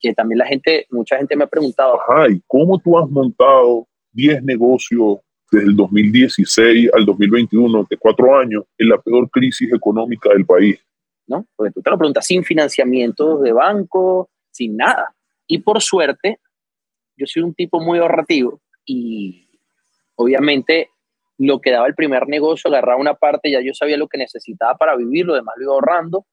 Que también la gente, mucha gente me ha preguntado. Ay, ¿cómo tú has montado 10 negocios desde el 2016 al 2021, de cuatro años, en la peor crisis económica del país? ¿No? Porque tú te lo preguntas sin financiamiento de banco, sin nada. Y por suerte, yo soy un tipo muy ahorrativo y obviamente lo que daba el primer negocio, agarraba una parte, ya yo sabía lo que necesitaba para vivir, lo demás lo iba ahorrando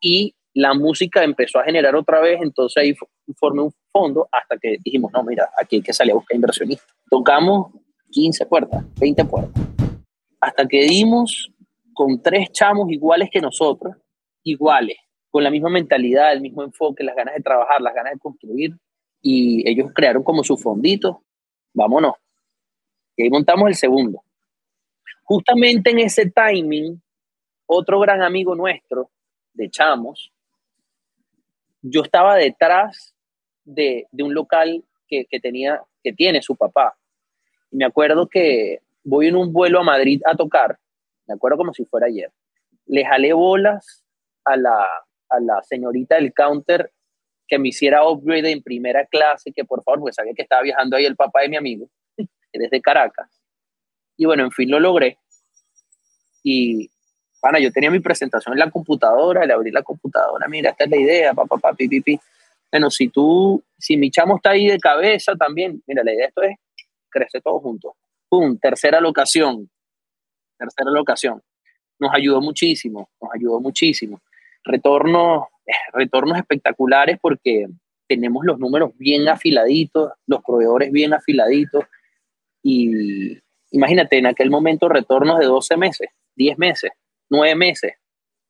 y la música empezó a generar otra vez, entonces ahí formé un fondo hasta que dijimos, no, mira, aquí hay que salir a buscar inversionistas. Tocamos 15 puertas, 20 puertas, hasta que dimos con tres chamos iguales que nosotros, iguales, con la misma mentalidad, el mismo enfoque, las ganas de trabajar, las ganas de construir, y ellos crearon como su fondito vámonos. Y ahí montamos el segundo. Justamente en ese timing, otro gran amigo nuestro, de Chamos, yo estaba detrás de, un local que, tenía, que tiene su papá. Y me acuerdo que voy en un vuelo a Madrid a tocar, me acuerdo como si fuera ayer. Le jalé bolas a la, a la señorita del counter que me hiciera upgrade en primera clase, que por favor, pues sabía que estaba viajando ahí el papá de mi amigo, desde Caracas. Y bueno, en fin, lo logré. Y, bueno, yo tenía mi presentación en la computadora, le abrí la computadora, mira, esta es la idea, papá, papá, pi, Bueno, si tú, si mi chamo está ahí de cabeza también, mira, la idea de esto es crecer todos juntos. Pum, tercera locación. Tercera locación. Nos ayudó muchísimo, nos ayudó muchísimo. Retorno retornos espectaculares porque tenemos los números bien afiladitos, los proveedores bien afiladitos y imagínate en aquel momento retornos de 12 meses, 10 meses, 9 meses.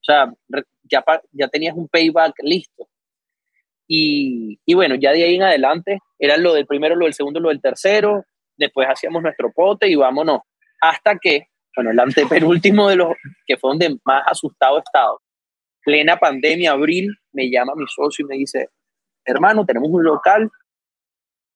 O sea, ya, ya tenías un payback listo. Y, y, bueno, ya de ahí en adelante era lo del primero, lo del segundo, lo del tercero, después hacíamos nuestro pote y vámonos. Hasta que, bueno, el antepenúltimo de los que fue donde más asustado he estado, plena pandemia, abril, me llama mi socio y me dice, hermano, tenemos un local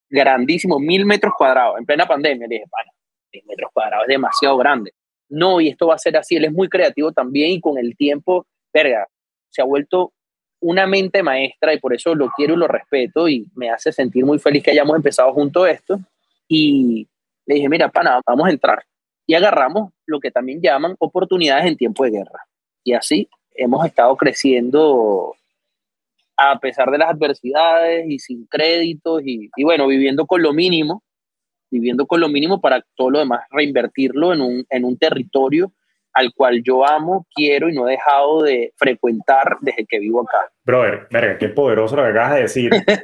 grandísimo, mil metros cuadrados, en plena pandemia. Le dije, bueno, mil metros cuadrados es demasiado grande. No, y esto va a ser así. Él es muy creativo también y con el tiempo, verga, se ha vuelto una mente maestra y por eso lo quiero y lo respeto y me hace sentir muy feliz que hayamos empezado junto esto. Y le dije, mira, pana, vamos a entrar. Y agarramos lo que también llaman oportunidades en tiempo de guerra. Y así hemos estado creciendo a pesar de las adversidades y sin créditos y, bueno, viviendo con lo mínimo, viviendo con lo mínimo para todo lo demás reinvertirlo en un, en un territorio al cual yo amo, quiero y no he dejado de frecuentar desde que vivo acá. Brother, verga, qué poderoso lo que acabas de decir. te,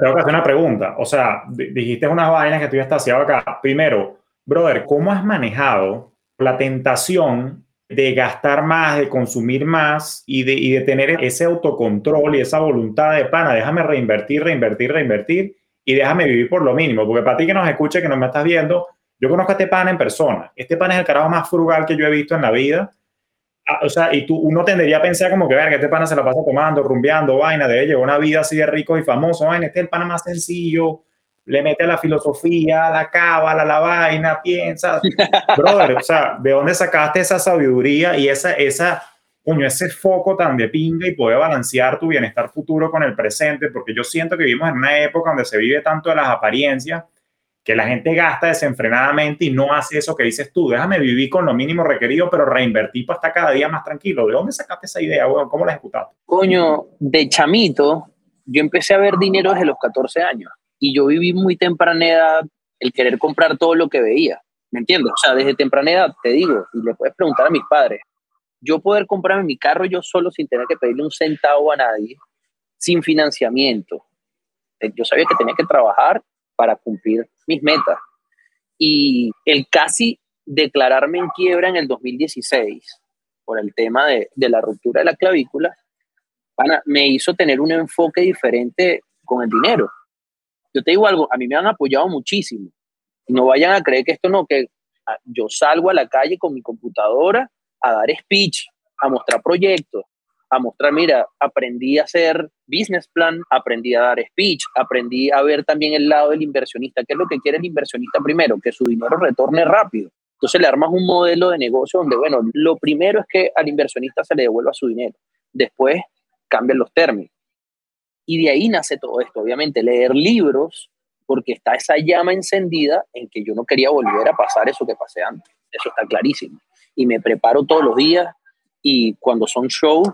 tengo que hacer una pregunta. O sea, dijiste unas vainas que tú ya estás haciendo acá. Primero, brother, ¿cómo has manejado la tentación de gastar más, de consumir más y de, y de tener ese autocontrol y esa voluntad de pana, déjame reinvertir, reinvertir, reinvertir y déjame vivir por lo mínimo. Porque para ti que nos escuche, que no me estás viendo, yo conozco a este pana en persona. Este pana es el carajo más frugal que yo he visto en la vida. Ah, o sea, y tú, uno tendería a pensar como que, que este pana se la pasa tomando, rumbeando, vaina, de llevar una vida así de rico y famoso, vaina, este es el pana más sencillo, le mete a la filosofía, a la cábala, la vaina, piensa. Brother, o sea, ¿de dónde sacaste esa sabiduría y esa, esa, coño, ese foco tan de pinga y poder balancear tu bienestar futuro con el presente? Porque yo siento que vivimos en una época donde se vive tanto de las apariencias que la gente gasta desenfrenadamente y no hace eso que dices tú, déjame vivir con lo mínimo requerido, pero reinvertir para estar cada día más tranquilo. ¿De dónde sacaste esa idea, weón? ¿Cómo la ejecutaste? Coño, de chamito, yo empecé a ver dinero desde los 14 años y yo viví muy temprana edad el querer comprar todo lo que veía, ¿me entiendes? O sea, desde temprana edad, te digo, y le puedes preguntar a mis padres, yo poder comprarme mi carro yo solo sin tener que pedirle un centavo a nadie, sin financiamiento. Eh, yo sabía que tenía que trabajar para cumplir mis metas. Y el casi declararme en quiebra en el 2016 por el tema de, de la ruptura de la clavícula, me hizo tener un enfoque diferente con el dinero. Yo te digo algo, a mí me han apoyado muchísimo. No vayan a creer que esto no, que ah, yo salgo a la calle con mi computadora a dar speech, a mostrar proyectos, a mostrar, mira, aprendí a hacer business plan, aprendí a dar speech, aprendí a ver también el lado del inversionista. ¿Qué es lo que quiere el inversionista primero? Que su dinero retorne rápido. Entonces le armas un modelo de negocio donde, bueno, lo primero es que al inversionista se le devuelva su dinero. Después cambian los términos. Y de ahí nace todo esto, obviamente, leer libros, porque está esa llama encendida en que yo no quería volver a pasar eso que pasé antes. Eso está clarísimo. Y me preparo todos los días y cuando son shows,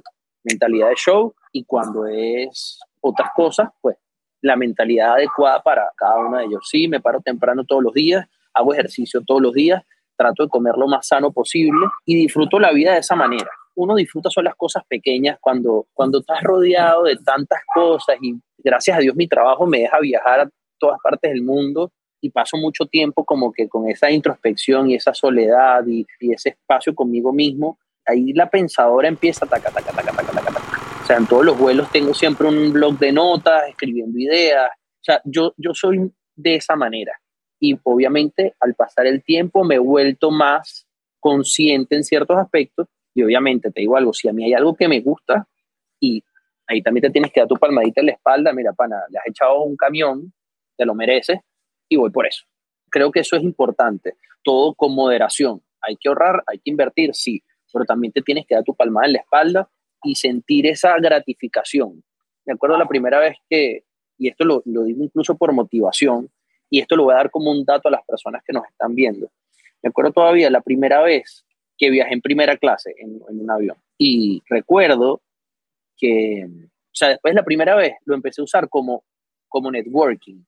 mentalidad de show, y cuando es otras cosas, pues la mentalidad adecuada para cada uno de ellos. Sí, me paro temprano todos los días, hago ejercicio todos los días, trato de comer lo más sano posible y disfruto la vida de esa manera uno disfruta son las cosas pequeñas cuando, cuando estás rodeado de tantas cosas y gracias a Dios mi trabajo me deja viajar a todas partes del mundo y paso mucho tiempo como que con esa introspección y esa soledad y, ese espacio conmigo mismo, ahí la pensadora empieza taca, taca, taca, taca, taca, taca. O sea, en todos los vuelos tengo siempre un blog de notas, escribiendo ideas. O sea, yo, yo soy de esa manera. Y obviamente al pasar el tiempo me he vuelto más consciente en ciertos aspectos y obviamente te digo algo, si a mí hay algo que me gusta y ahí también te tienes que dar tu palmadita en la espalda, mira, pana, le has echado un camión, te lo mereces y voy por eso. Creo que eso es importante, todo con moderación. Hay que ahorrar, hay que invertir, sí, pero también te tienes que dar tu palmada en la espalda y sentir esa gratificación. Me acuerdo la primera vez que, y esto lo, lo digo incluso por motivación, y esto lo voy a dar como un dato a las personas que nos están viendo. Me acuerdo todavía la primera vez que viajé en primera clase en, un avión. Y recuerdo que, o sea, después la primera vez lo empecé a usar como, como networking,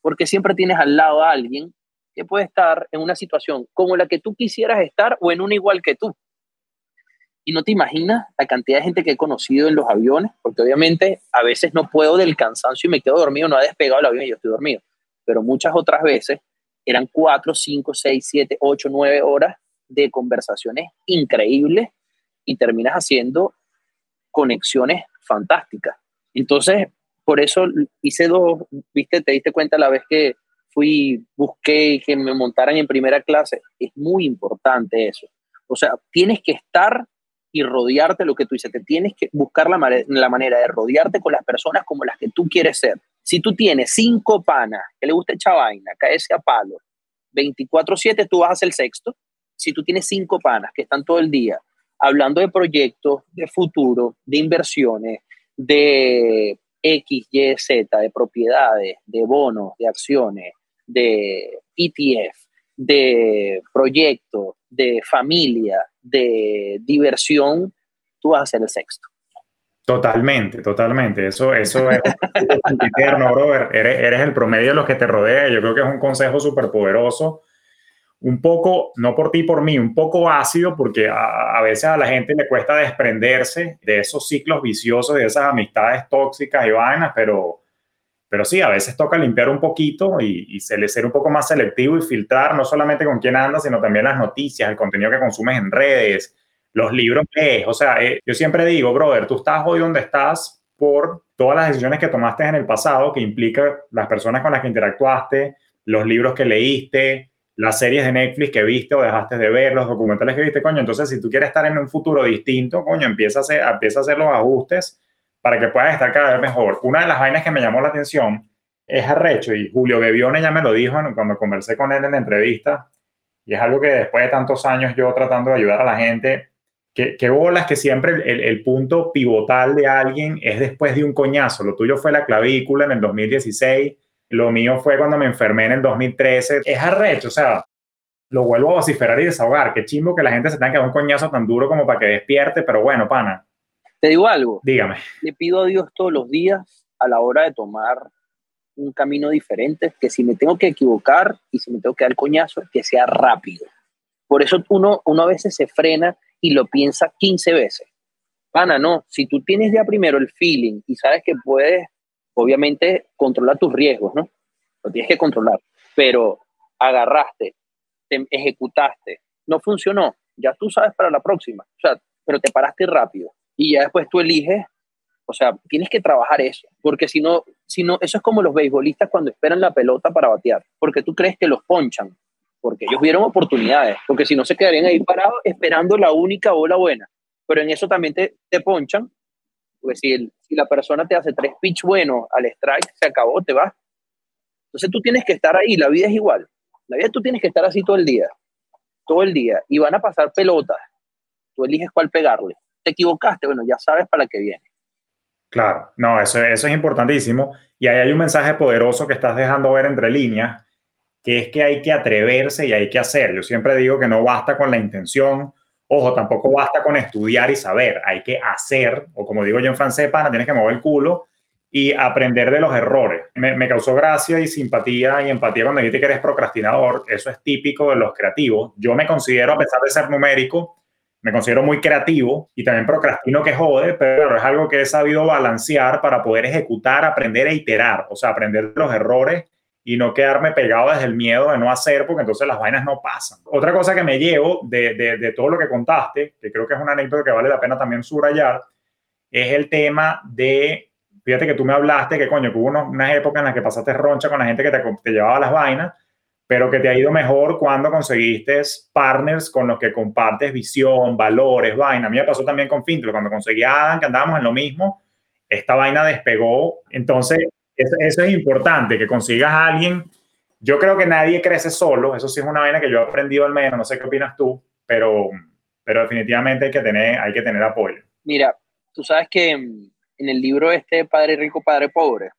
porque siempre tienes al lado a alguien que puede estar en una situación como la que tú quisieras estar o en una igual que tú. Y no te imaginas la cantidad de gente que he conocido en los aviones, porque obviamente a veces no puedo del cansancio y me quedo dormido, no ha despegado el avión y yo estoy dormido. Pero muchas otras veces eran cuatro, cinco, seis, siete, ocho, nueve horas de conversaciones increíbles y terminas haciendo conexiones fantásticas. Entonces, por eso hice dos, viste, te diste cuenta la vez que fui, busqué que me montaran en primera clase. Es muy importante eso. O sea, tienes que estar y rodearte lo que tú dices. Te tienes que buscar la, la manera de rodearte con las personas como las que tú quieres ser. Si tú tienes cinco panas que le gusta echar vaina, a palo, 24-7 tú vas a ser el sexto. Si tú tienes cinco panas que están todo el día hablando de proyectos, de futuro, de inversiones, de X, Y, Z, de propiedades, de bonos, de acciones, de ETF, de proyectos, de familia, de diversión, tú vas a ser el sexto. Totalmente, totalmente. Eso, eso es. Eres, eres, el promedio de los que te rodea. Yo creo que es un consejo súper poderoso. Un poco, no por ti, por mí, un poco ácido, porque a, veces a la gente le cuesta desprenderse de esos ciclos viciosos, de esas amistades tóxicas y vainas, pero, pero sí, a veces toca limpiar un poquito y, y ser un poco más selectivo y filtrar no solamente con quién andas, sino también las noticias, el contenido que consumes en redes, los libros que O sea, eh, yo siempre digo, brother, tú estás hoy donde estás por todas las decisiones que tomaste en el pasado, que implica las personas con las que interactuaste, los libros que leíste, las series de Netflix que viste o dejaste de ver, los documentales que viste, coño. Entonces, si tú quieres estar en un futuro distinto, coño, empieza a hacer, empieza a hacer los ajustes para que puedas estar cada vez mejor. Una de las vainas que me llamó la atención es arrecho, y Julio Bebione ya me lo dijo cuando conversé con él en la entrevista, y es algo que después de tantos años yo tratando de ayudar a la gente, que, bolas que siempre el, punto pivotal de alguien es después de un coñazo. Lo tuyo fue la clavícula en el 2016, lo mío fue cuando me enfermé en el 2013. Es arrecho, o sea, lo vuelvo a vociferar y desahogar. Qué chimbo que la gente se tenga que dar un coñazo tan duro como para que despierte, pero bueno, pana. Te digo algo. Dígame. Le pido a Dios todos los días a la hora de tomar un camino diferente, que si me tengo que equivocar y si me tengo que dar coñazo, que sea rápido. Por eso uno, uno a veces se frena y lo piensa 15 veces. Pana, no, si tú tienes ya primero el feeling y sabes que puedes, obviamente, controlar tus riesgos, ¿no? Lo tienes que controlar, pero agarraste, te ejecutaste, no funcionó, ya tú sabes para la próxima, o sea, pero te paraste rápido y ya después tú eliges, o sea, tienes que trabajar eso, porque si no, si no, eso es como los beisbolistas cuando esperan la pelota para batear, porque tú crees que los ponchan, porque ellos vieron oportunidades, porque si no se quedarían ahí parados esperando la única bola buena. Pero en eso también te, te ponchan, porque si, si la persona te hace tres pitch buenos al strike, se acabó, te vas. Entonces tú tienes que estar ahí, la vida es igual. La vida tú tienes que estar así todo el día, todo el día, y van a pasar pelotas. Tú eliges cuál pegarle. Te equivocaste, bueno, ya sabes para qué viene. Claro, no, eso, eso es importantísimo. Y ahí hay un mensaje poderoso que estás dejando ver entre líneas, que es que hay que atreverse y hay que hacer. Yo siempre digo que no basta con la intención, ojo, tampoco basta con estudiar y saber, hay que hacer, o como digo yo en francés, pana, tienes que mover el culo y aprender de los errores. Me, causó gracia y simpatía y empatía cuando dijiste que eres procrastinador, eso es típico de los creativos. Yo me considero, a pesar de ser numérico, me considero muy creativo y también procrastino que jode, pero es algo que he sabido balancear para poder ejecutar, aprender e iterar, o sea, aprender de los errores y no quedarme pegado desde el miedo de no hacer, porque entonces las vainas no pasan. Otra cosa que me llevo de, de, todo lo que contaste, que creo que es una anécdota que vale la pena también subrayar, es el tema de, fíjate que tú me hablaste que coño, que hubo unas épocas en las que pasaste roncha con la gente que te, te llevaba las vainas, pero que te ha ido mejor cuando conseguiste partners con los que compartes visión, valores, vaina. A mí me pasó también con Fintro, cuando conseguí a Adam, que andábamos en lo mismo, esta vaina despegó. Entonces, eso, es importante, que consigas a alguien. Yo creo que nadie crece solo, eso sí es una vaina que yo he aprendido al menos, no sé qué opinas tú, pero, pero definitivamente hay que, tener, hay que tener apoyo. Mira, tú sabes que en el libro este Padre Rico, Padre Pobre,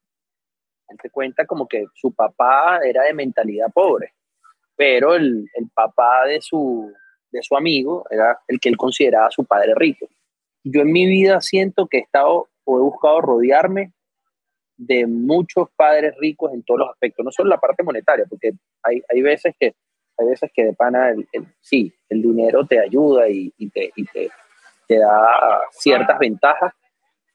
él te cuenta como que su papá era de mentalidad pobre, pero el, el papá de su, de su amigo era el que él consideraba su padre rico. Yo en mi vida siento que he estado o he buscado rodearme de muchos padres ricos en todos los aspectos, no solo la parte monetaria, porque hay, hay veces que hay veces que de pana el, sí, el dinero te ayuda y, y, te, y te, te, da ciertas ventajas,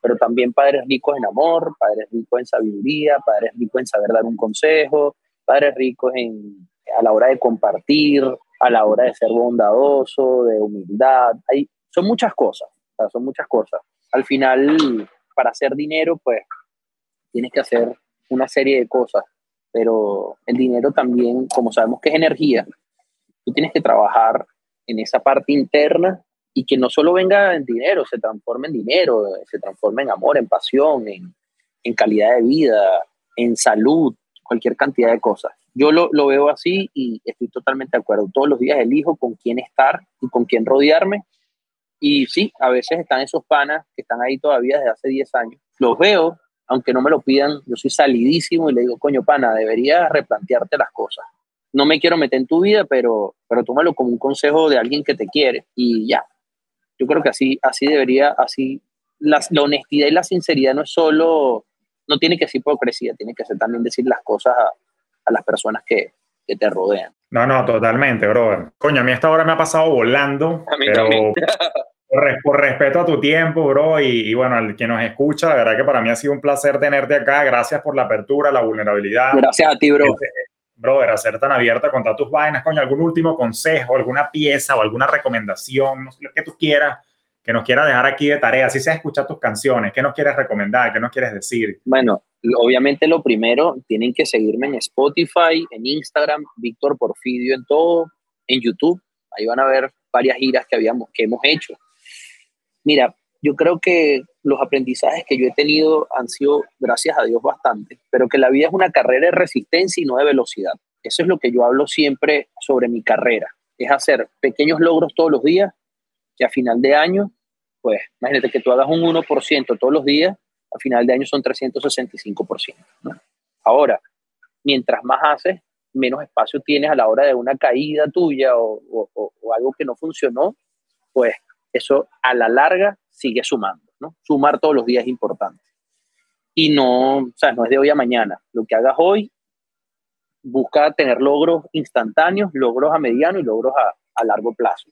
pero también padres ricos en amor, padres ricos en sabiduría, padres ricos en saber dar un consejo, padres ricos en, a la hora de compartir, a la hora de ser bondadoso, de humildad. Hay, son muchas cosas, son muchas cosas. Al final, para hacer dinero, pues tienes que hacer una serie de cosas, pero el dinero también, como sabemos que es energía, tú tienes que trabajar en esa parte interna y que no solo venga en dinero, se transforme en dinero, se transforme en amor, en pasión, en, en calidad de vida, en salud, cualquier cantidad de cosas. Yo lo, lo, veo así y estoy totalmente de acuerdo. Todos los días elijo con quién estar y con quién rodearme. Y sí, a veces están esos panas que están ahí todavía desde hace 10 años. Los veo, aunque no me lo pidan, yo soy salidísimo y le digo, coño, pana, deberías replantearte las cosas. No me quiero meter en tu vida, pero, pero tómalo como un consejo de alguien que te quiere y ya. Yo creo que así, así debería, así, la, la honestidad y la sinceridad no es solo no tiene que ser hipocresía, tiene que ser también decir las cosas a, a las personas que, que, te rodean. No, no, totalmente, brother. Coño, a mí esta hora me ha pasado volando, pero por, por, respeto a tu tiempo, bro, y, y, bueno, al que nos escucha, la verdad que para mí ha sido un placer tenerte acá. Gracias por la apertura, la vulnerabilidad. Gracias a ti, bro. Este, brother, a ser tan abierta, contar tus vainas, coño, algún último consejo, alguna pieza o alguna recomendación, no sé, lo que tú quieras que nos quieras dejar aquí de tarea, si sea escuchar tus canciones, ¿qué nos quieres recomendar? ¿Qué nos quieres decir? Bueno, obviamente lo primero, tienen que seguirme en Spotify, en Instagram, Víctor Porfidio en todo, en YouTube, ahí van a ver varias giras que, habíamos, que hemos hecho. Mira, yo creo que los aprendizajes que yo he tenido han sido, gracias a Dios, bastante, pero que la vida es una carrera de resistencia y no de velocidad. Eso es lo que yo hablo siempre sobre mi carrera, es hacer pequeños logros todos los días que a final de año pues imagínate que tú hagas un 1% todos los días, a final de año son 365%. Ahora, mientras más haces, menos espacio tienes a la hora de una caída tuya o, o, algo que no funcionó, pues eso a la larga sigue sumando. ¿no? Sumar todos los días es importante. Y no, o no es de hoy a mañana. Lo que hagas hoy, busca tener logros instantáneos, logros a mediano y logros a, a largo plazo.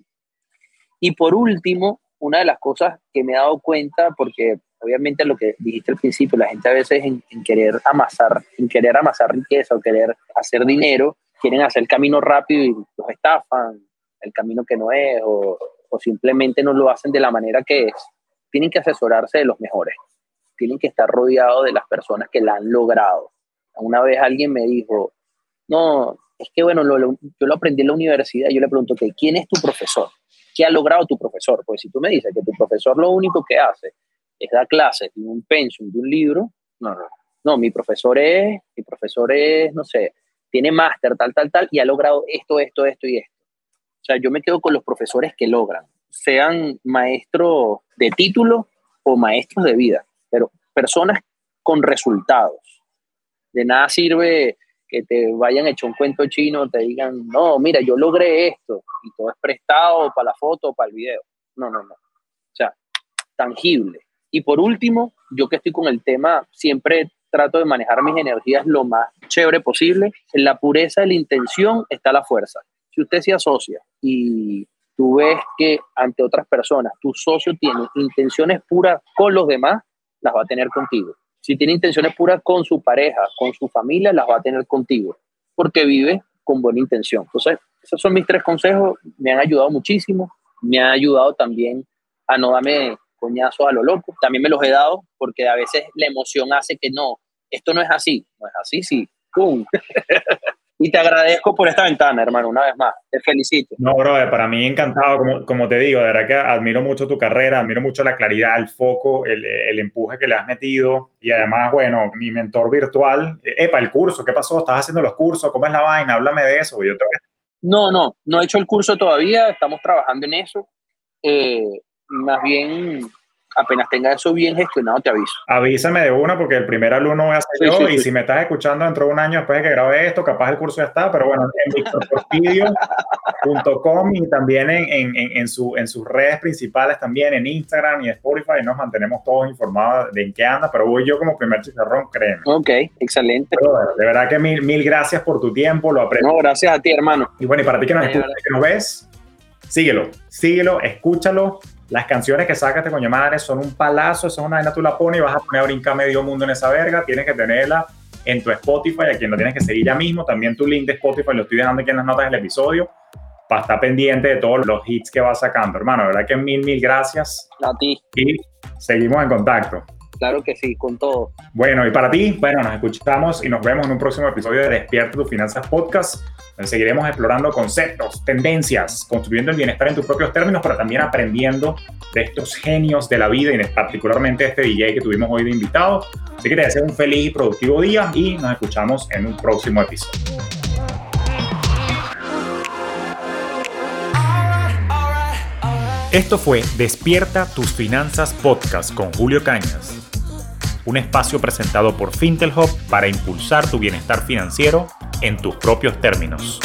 Y por último, una de las cosas que me he dado cuenta, porque obviamente lo que dijiste al principio, la gente a veces en, querer amasar, en querer amasar riqueza o querer hacer dinero, quieren hacer el camino rápido y los estafan, el camino que no es, o, o simplemente no lo hacen de la manera que es. Tienen que asesorarse de los mejores, tienen que estar rodeados de las personas que la han logrado. Una vez alguien me dijo, no, es que bueno, yo lo aprendí en la universidad, yo le pregunto, ¿quién es tu profesor? ¿Qué ha logrado tu profesor? Pues si tú me dices que tu profesor lo único que hace es dar clases de un pensum, de un libro, no, no, no, mi profesor es, mi profesor es, no sé, tiene máster, tal, tal, tal, y ha logrado esto, esto, esto y esto. O sea, yo me quedo con los profesores que logran, sean maestros de título o maestros de vida, pero personas con resultados. De nada sirve que te vayan hecho un cuento chino, te digan, no, mira, yo logré esto, y todo es prestado para la foto o para el video. No, no, no. O sea, tangible. Y por último, yo que estoy con el tema, siempre trato de manejar mis energías lo más chévere posible. En la pureza de la intención está la fuerza. Si usted se asocia y tú ves que ante otras personas tu socio tiene intenciones puras con los demás, las va a tener contigo. Si tiene intenciones puras con su pareja, con su familia, las va a tener contigo, porque vive con buena intención. Entonces, esos son mis tres consejos, me han ayudado muchísimo, me han ayudado también a no darme coñazos a lo loco, también me los he dado porque a veces la emoción hace que no, esto no es así, no es así, sí, ¡pum! Y te agradezco por esta ventana, hermano, una vez más. Te felicito. No, bro, para mí encantado, como, como te digo, de verdad que admiro mucho tu carrera, admiro mucho la claridad, el foco, el, el empuje que le has metido. Y además, bueno, mi mentor virtual, epa, el curso, ¿qué pasó? ¿Estás haciendo los cursos? ¿Cómo es la vaina? Háblame de eso. Yo te... No, no, no he hecho el curso todavía, estamos trabajando en eso. Eh, más bien apenas tenga eso bien gestionado, te aviso. Avísame de una porque el primer alumno voy a ser yo y si me estás escuchando dentro de un año después de que grabe esto, capaz el curso ya está, pero bueno, en victorporfidio.com y también en, en, en, su, en sus redes principales también, en Instagram y Spotify, nos mantenemos todos informados de en qué anda, pero voy yo como primer chicharrón, créeme. Ok, excelente. de verdad que mil, mil gracias por tu tiempo, lo aprecio. No, gracias a ti, hermano. Y bueno, y para ti que nos, escuchas, que nos ves, síguelo, síguelo, escúchalo las canciones que sacas de coño madre son un palazo, eso es una vaina, tú la pones y vas a poner a brincar medio mundo en esa verga. Tienes que tenerla en tu Spotify, a quien lo tienes que seguir ya mismo. También tu link de Spotify lo estoy dejando aquí en las notas del episodio para estar pendiente de todos los hits que vas sacando, hermano. verdad que mil, mil gracias. A ti. Y seguimos en contacto. Claro que sí, con todo. Bueno, y para ti, bueno, nos escuchamos y nos vemos en un próximo episodio de Despierta tus Finanzas Podcast. Donde seguiremos explorando conceptos, tendencias, construyendo el bienestar en tus propios términos, pero también aprendiendo de estos genios de la vida y particularmente este DJ que tuvimos hoy de invitado. Así que te deseo un feliz y productivo día y nos escuchamos en un próximo episodio. Esto fue Despierta tus finanzas podcast con Julio Cañas, un espacio presentado por Fintelhop para impulsar tu bienestar financiero en tus propios términos.